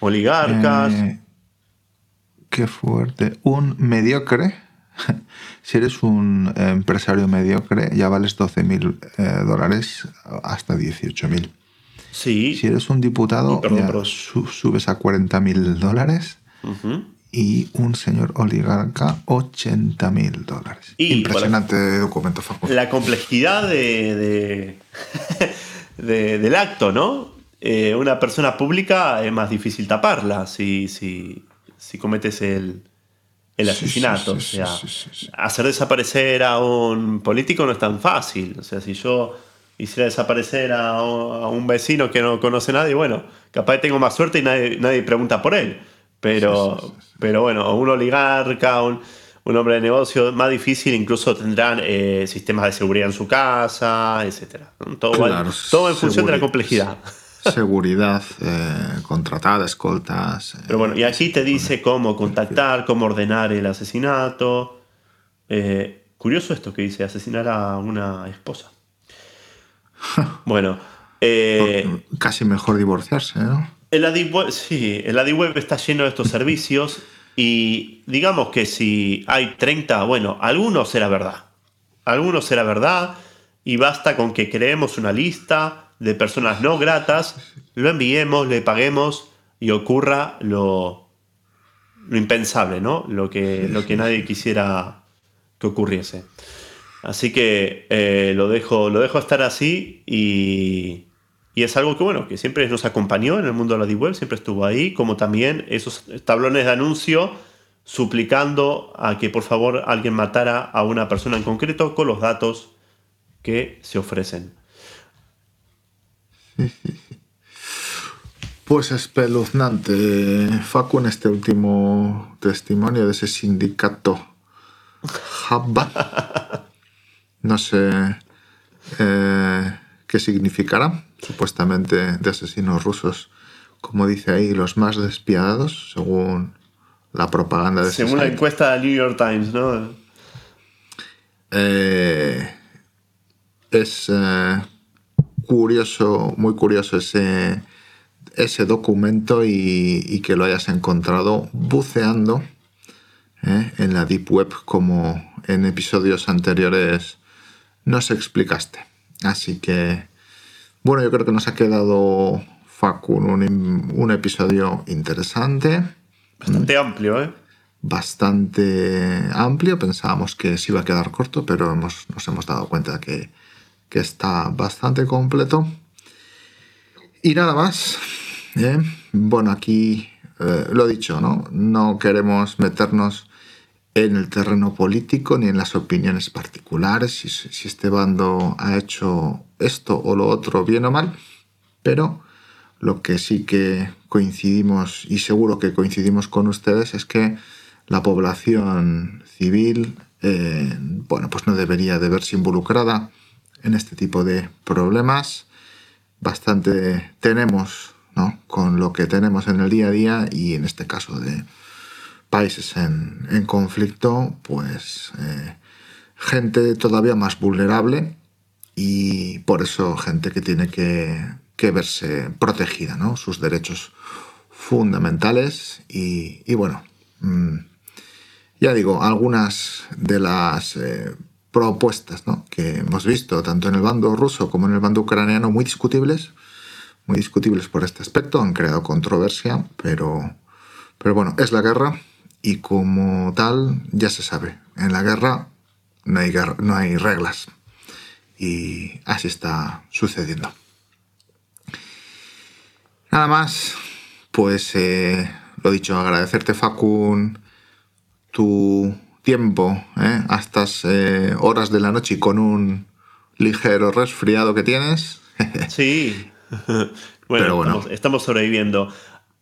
[SPEAKER 2] Oligarcas.
[SPEAKER 1] Eh, qué fuerte. Un mediocre. si eres un eh, empresario mediocre, ya vales 12 mil eh, dólares hasta 18 mil.
[SPEAKER 2] sí.
[SPEAKER 1] Si eres un diputado,
[SPEAKER 2] Uy, perdón,
[SPEAKER 1] ya
[SPEAKER 2] perdón.
[SPEAKER 1] su- subes a 40 mil dólares.
[SPEAKER 2] Ujú.
[SPEAKER 1] Y un señor oligarca, 80 mil dólares.
[SPEAKER 2] Y,
[SPEAKER 1] Impresionante documento, Facundo.
[SPEAKER 2] la complejidad de, de- de- del acto, ¿no? Eh, una persona pública es más difícil taparla si, si, si cometes el, el asesinato.
[SPEAKER 1] sí, sí,
[SPEAKER 2] o sea, hacer desaparecer a un político no es tan fácil. O sea, si yo hiciera desaparecer a, a un vecino que no conoce a nadie, bueno, capaz tengo más suerte y nadie, nadie pregunta por él. Pero, pero bueno, un oligarca, un, un hombre de negocio, más difícil, incluso tendrán eh, sistemas de seguridad en su casa, etc. Todo, va- todo en función de la complejidad.
[SPEAKER 1] Seguridad eh, contratada, escoltas. eh,
[SPEAKER 2] Pero bueno, y aquí te dice cómo contactar, cómo ordenar el asesinato. Eh, curioso esto que dice, asesinar a una esposa. Bueno, eh,
[SPEAKER 1] casi mejor divorciarse, ¿no?
[SPEAKER 2] el AdiWeb, sí, el AdiWeb está lleno de estos servicios y digamos que si hay 30, bueno, algunos será verdad. Algunos será verdad y basta con que creemos una lista de personas no gratas, lo enviemos, le paguemos y ocurra lo, lo impensable, ¿no? Lo que, lo que nadie quisiera que ocurriese. Así que eh, lo, dejo, lo dejo estar así y, y es algo que, bueno, que siempre nos acompañó en el mundo de la Deep Web, siempre estuvo ahí, como también esos tablones de anuncio suplicando a que por favor alguien matara a una persona en concreto con los datos que se ofrecen.
[SPEAKER 1] Pues espeluznante, Facu, en este último testimonio de ese sindicato Habba. No sé eh, qué significará, supuestamente de asesinos rusos, como dice ahí, los más despiadados, según la propaganda de
[SPEAKER 2] Según la encuesta del New York Times, ¿no?
[SPEAKER 1] Eh, es eh, curioso, muy curioso ese, ese documento y, y que lo hayas encontrado buceando eh, en la Deep Web como en episodios anteriores nos explicaste. Así que, bueno, yo creo que nos ha quedado, Facun, un, un episodio interesante
[SPEAKER 2] Bastante amplio, ¿eh?
[SPEAKER 1] bastante amplio. Pensábamos que se iba a quedar corto, pero hemos- nos hemos dado cuenta que, que está bastante completo. Y nada más. ¿eh? Bueno, aquí eh, lo dicho, ¿no? No queremos meternos en el terreno político ni en las opiniones particulares, si, este bando ha hecho esto o lo otro bien o mal, pero lo que sí que coincidimos y seguro que coincidimos con ustedes es que la población civil, eh, bueno, pues no debería de verse involucrada en este tipo de problemas. Bastante tenemos, ¿no? Con lo que tenemos en el día a día y en este caso de países en, en conflicto, pues eh, gente todavía más vulnerable y por eso gente que tiene que, que verse protegida, ¿no? Sus derechos fundamentales y, bueno, mm, ya digo, algunas de las eh, propuestas que hemos visto, tanto en el bando ruso como en el bando ucraniano, muy discutibles, muy discutibles por este aspecto, han creado controversia, pero, pero bueno, es la guerra y como tal ya se sabe, en la guerra no hay, guerra- no hay reglas. Y así está sucediendo. Nada más, pues eh, lo dicho, agradecerte Facun tu tiempo ¿eh? a estas eh, horas de la noche y con un ligero resfriado que tienes.
[SPEAKER 2] Sí. bueno,
[SPEAKER 1] Pero bueno.
[SPEAKER 2] Estamos, estamos sobreviviendo.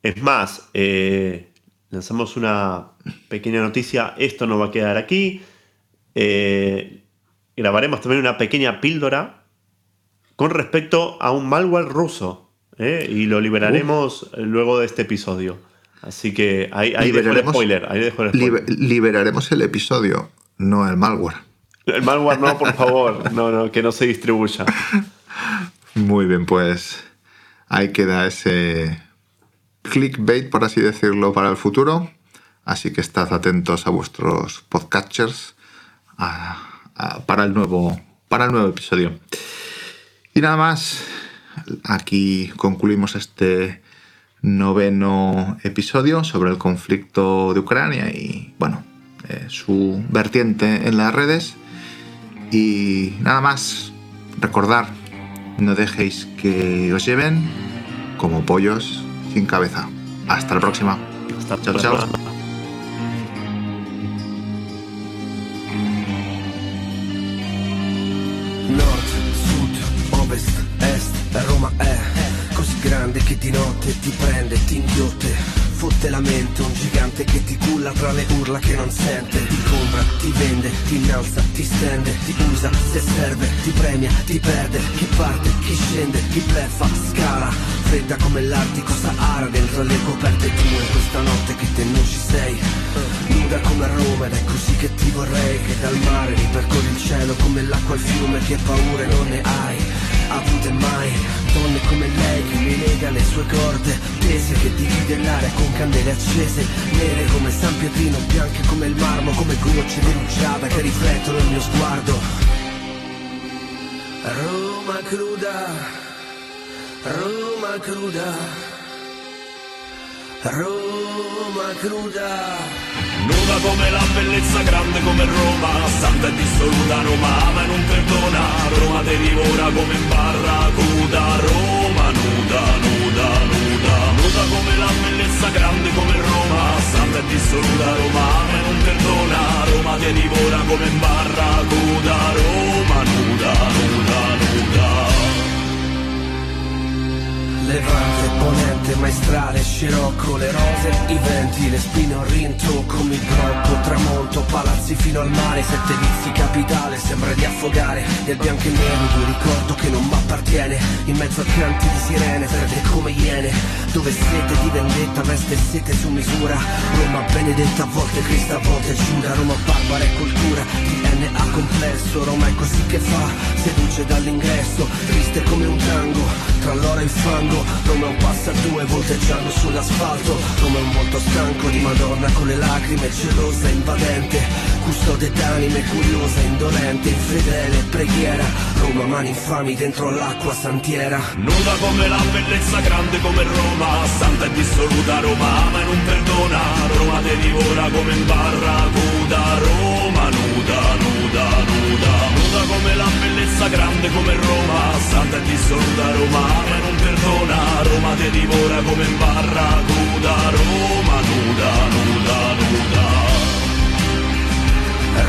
[SPEAKER 2] Es más, eh, lanzamos una pequeña noticia. Esto no va a quedar aquí. Eh, grabaremos también una pequeña píldora con respecto a un malware ruso. Y lo liberaremos luego de este episodio. Así que ahí, ahí dejo el spoiler. Ahí dejo el spoiler.
[SPEAKER 1] Libe- liberaremos el episodio, no el malware.
[SPEAKER 2] El malware no, por favor. No, no, que no se distribuya.
[SPEAKER 1] Muy bien, pues ahí queda ese clickbait, por así decirlo, para el futuro. Así que estad atentos a vuestros podcatchers a- a- para, el nuevo, para el nuevo episodio. Y nada más, aquí concluimos este noveno episodio sobre el conflicto de Ucrania y, bueno, eh, su vertiente en las redes. Y nada más, recordar, no dejéis que os lleven como pollos sin cabeza. Hasta la próxima.
[SPEAKER 2] Hasta
[SPEAKER 1] chao, chao.
[SPEAKER 3] Grande che di notte ti prende, ti inghiotte. Fotte la mente Un gigante che ti culla tra le urla che non sente. Ti compra, ti vende, ti innalza, ti stende Ti usa se serve, ti premia, ti perde. Chi parte, chi scende, chi bleffa, scala. Fredda come l'Artico Sahara dentro le coperte tue Questa notte che te non ci sei. Nuda come Roma ed è così che ti vorrei Che dal mare ripercorri il cielo come l'acqua al fiume Che paure non ne hai avute mai. Donne come lei che mi lega le sue corde Tese che divide l'aria con candele accese Nere come San Pietrino, bianche come il marmo Come gocce di rugiada che riflettono il mio sguardo. Roma cruda, Roma cruda Roma cruda
[SPEAKER 4] Nuda come la bellezza, grande come Roma Santa e dissoluta Roma ama non perdona. Roma te divora come barracuda Roma nuda, nuda, nuda. Nuda come la bellezza, grande come Roma Santa e dissoluta Roma ama non perdona. Roma te divora come barracuda Roma nuda, nuda, nuda.
[SPEAKER 3] Levante, ponente, maestrale, scirocco, le rose, i venti, le spine, un rintocco, mi blocco, tramonto, palazzi fino al mare, sette vizi, capitale, sembra di affogare, del bianco e nero, di un ricordo che non m'appartiene, in mezzo a canti di sirene, fredde come iene, dove sete di vendetta, veste sete su misura, Roma benedetta, a volte Cristo, a volte Giuda, Roma barbara e cultura, DNA complesso, Roma è così che fa, seduce dall'ingresso, triste come un tango, tra l'oro e il fango, Roma è un passa due volteggiando sull'asfalto è un volto stanco di Madonna con le lacrime gelosa e invadente Custode d'anime curiosa, indolente, infedele, preghiera Roma mani infami dentro l'acqua santiera.
[SPEAKER 4] Nuda come la bellezza, grande come Roma Santa e dissoluta Roma ama e non perdona Roma te divora come in barracuda Roma nuda, nuda, nuda Nuda come la bellezza, grande come Roma. Santa e dissoluta Roma ama e non perdona. Roma te divora come in barracuda, Roma nuda, nuda, nuda.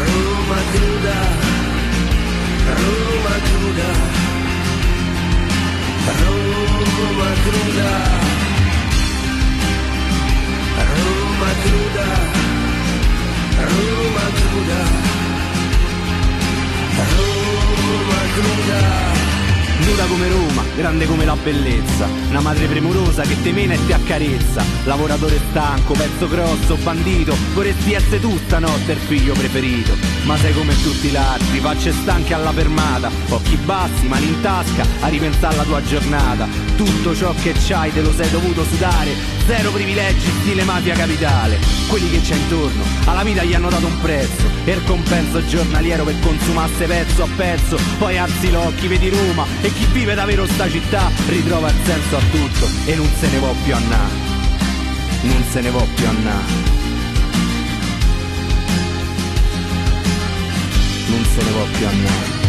[SPEAKER 3] Roma cruda, Roma cruda, Roma cruda, Roma cruda, Roma cruda, Roma
[SPEAKER 5] Nuda come Roma, grande come la bellezza. Una madre premurosa che te mena e ti accarezza. Lavoratore stanco, pezzo grosso, bandito. Vorresti essere tu stanotte il figlio preferito. Ma sei come tutti gli altri, facce stanche alla fermata. Occhi bassi, mani in tasca, a ripensare alla tua giornata. Tutto ciò che c'hai te lo sei dovuto sudare. Zero privilegi, stile mafia capitale. Quelli che c'è intorno, alla vita gli hanno dato un prezzo. E il compenso giornaliero per consumasse pezzo a pezzo. Poi alzi l'occhi, vedi Roma chi vive davvero sta città ritrova il senso a tutto e non se ne può più annà. Non se ne può più annà. Non se ne può più annà.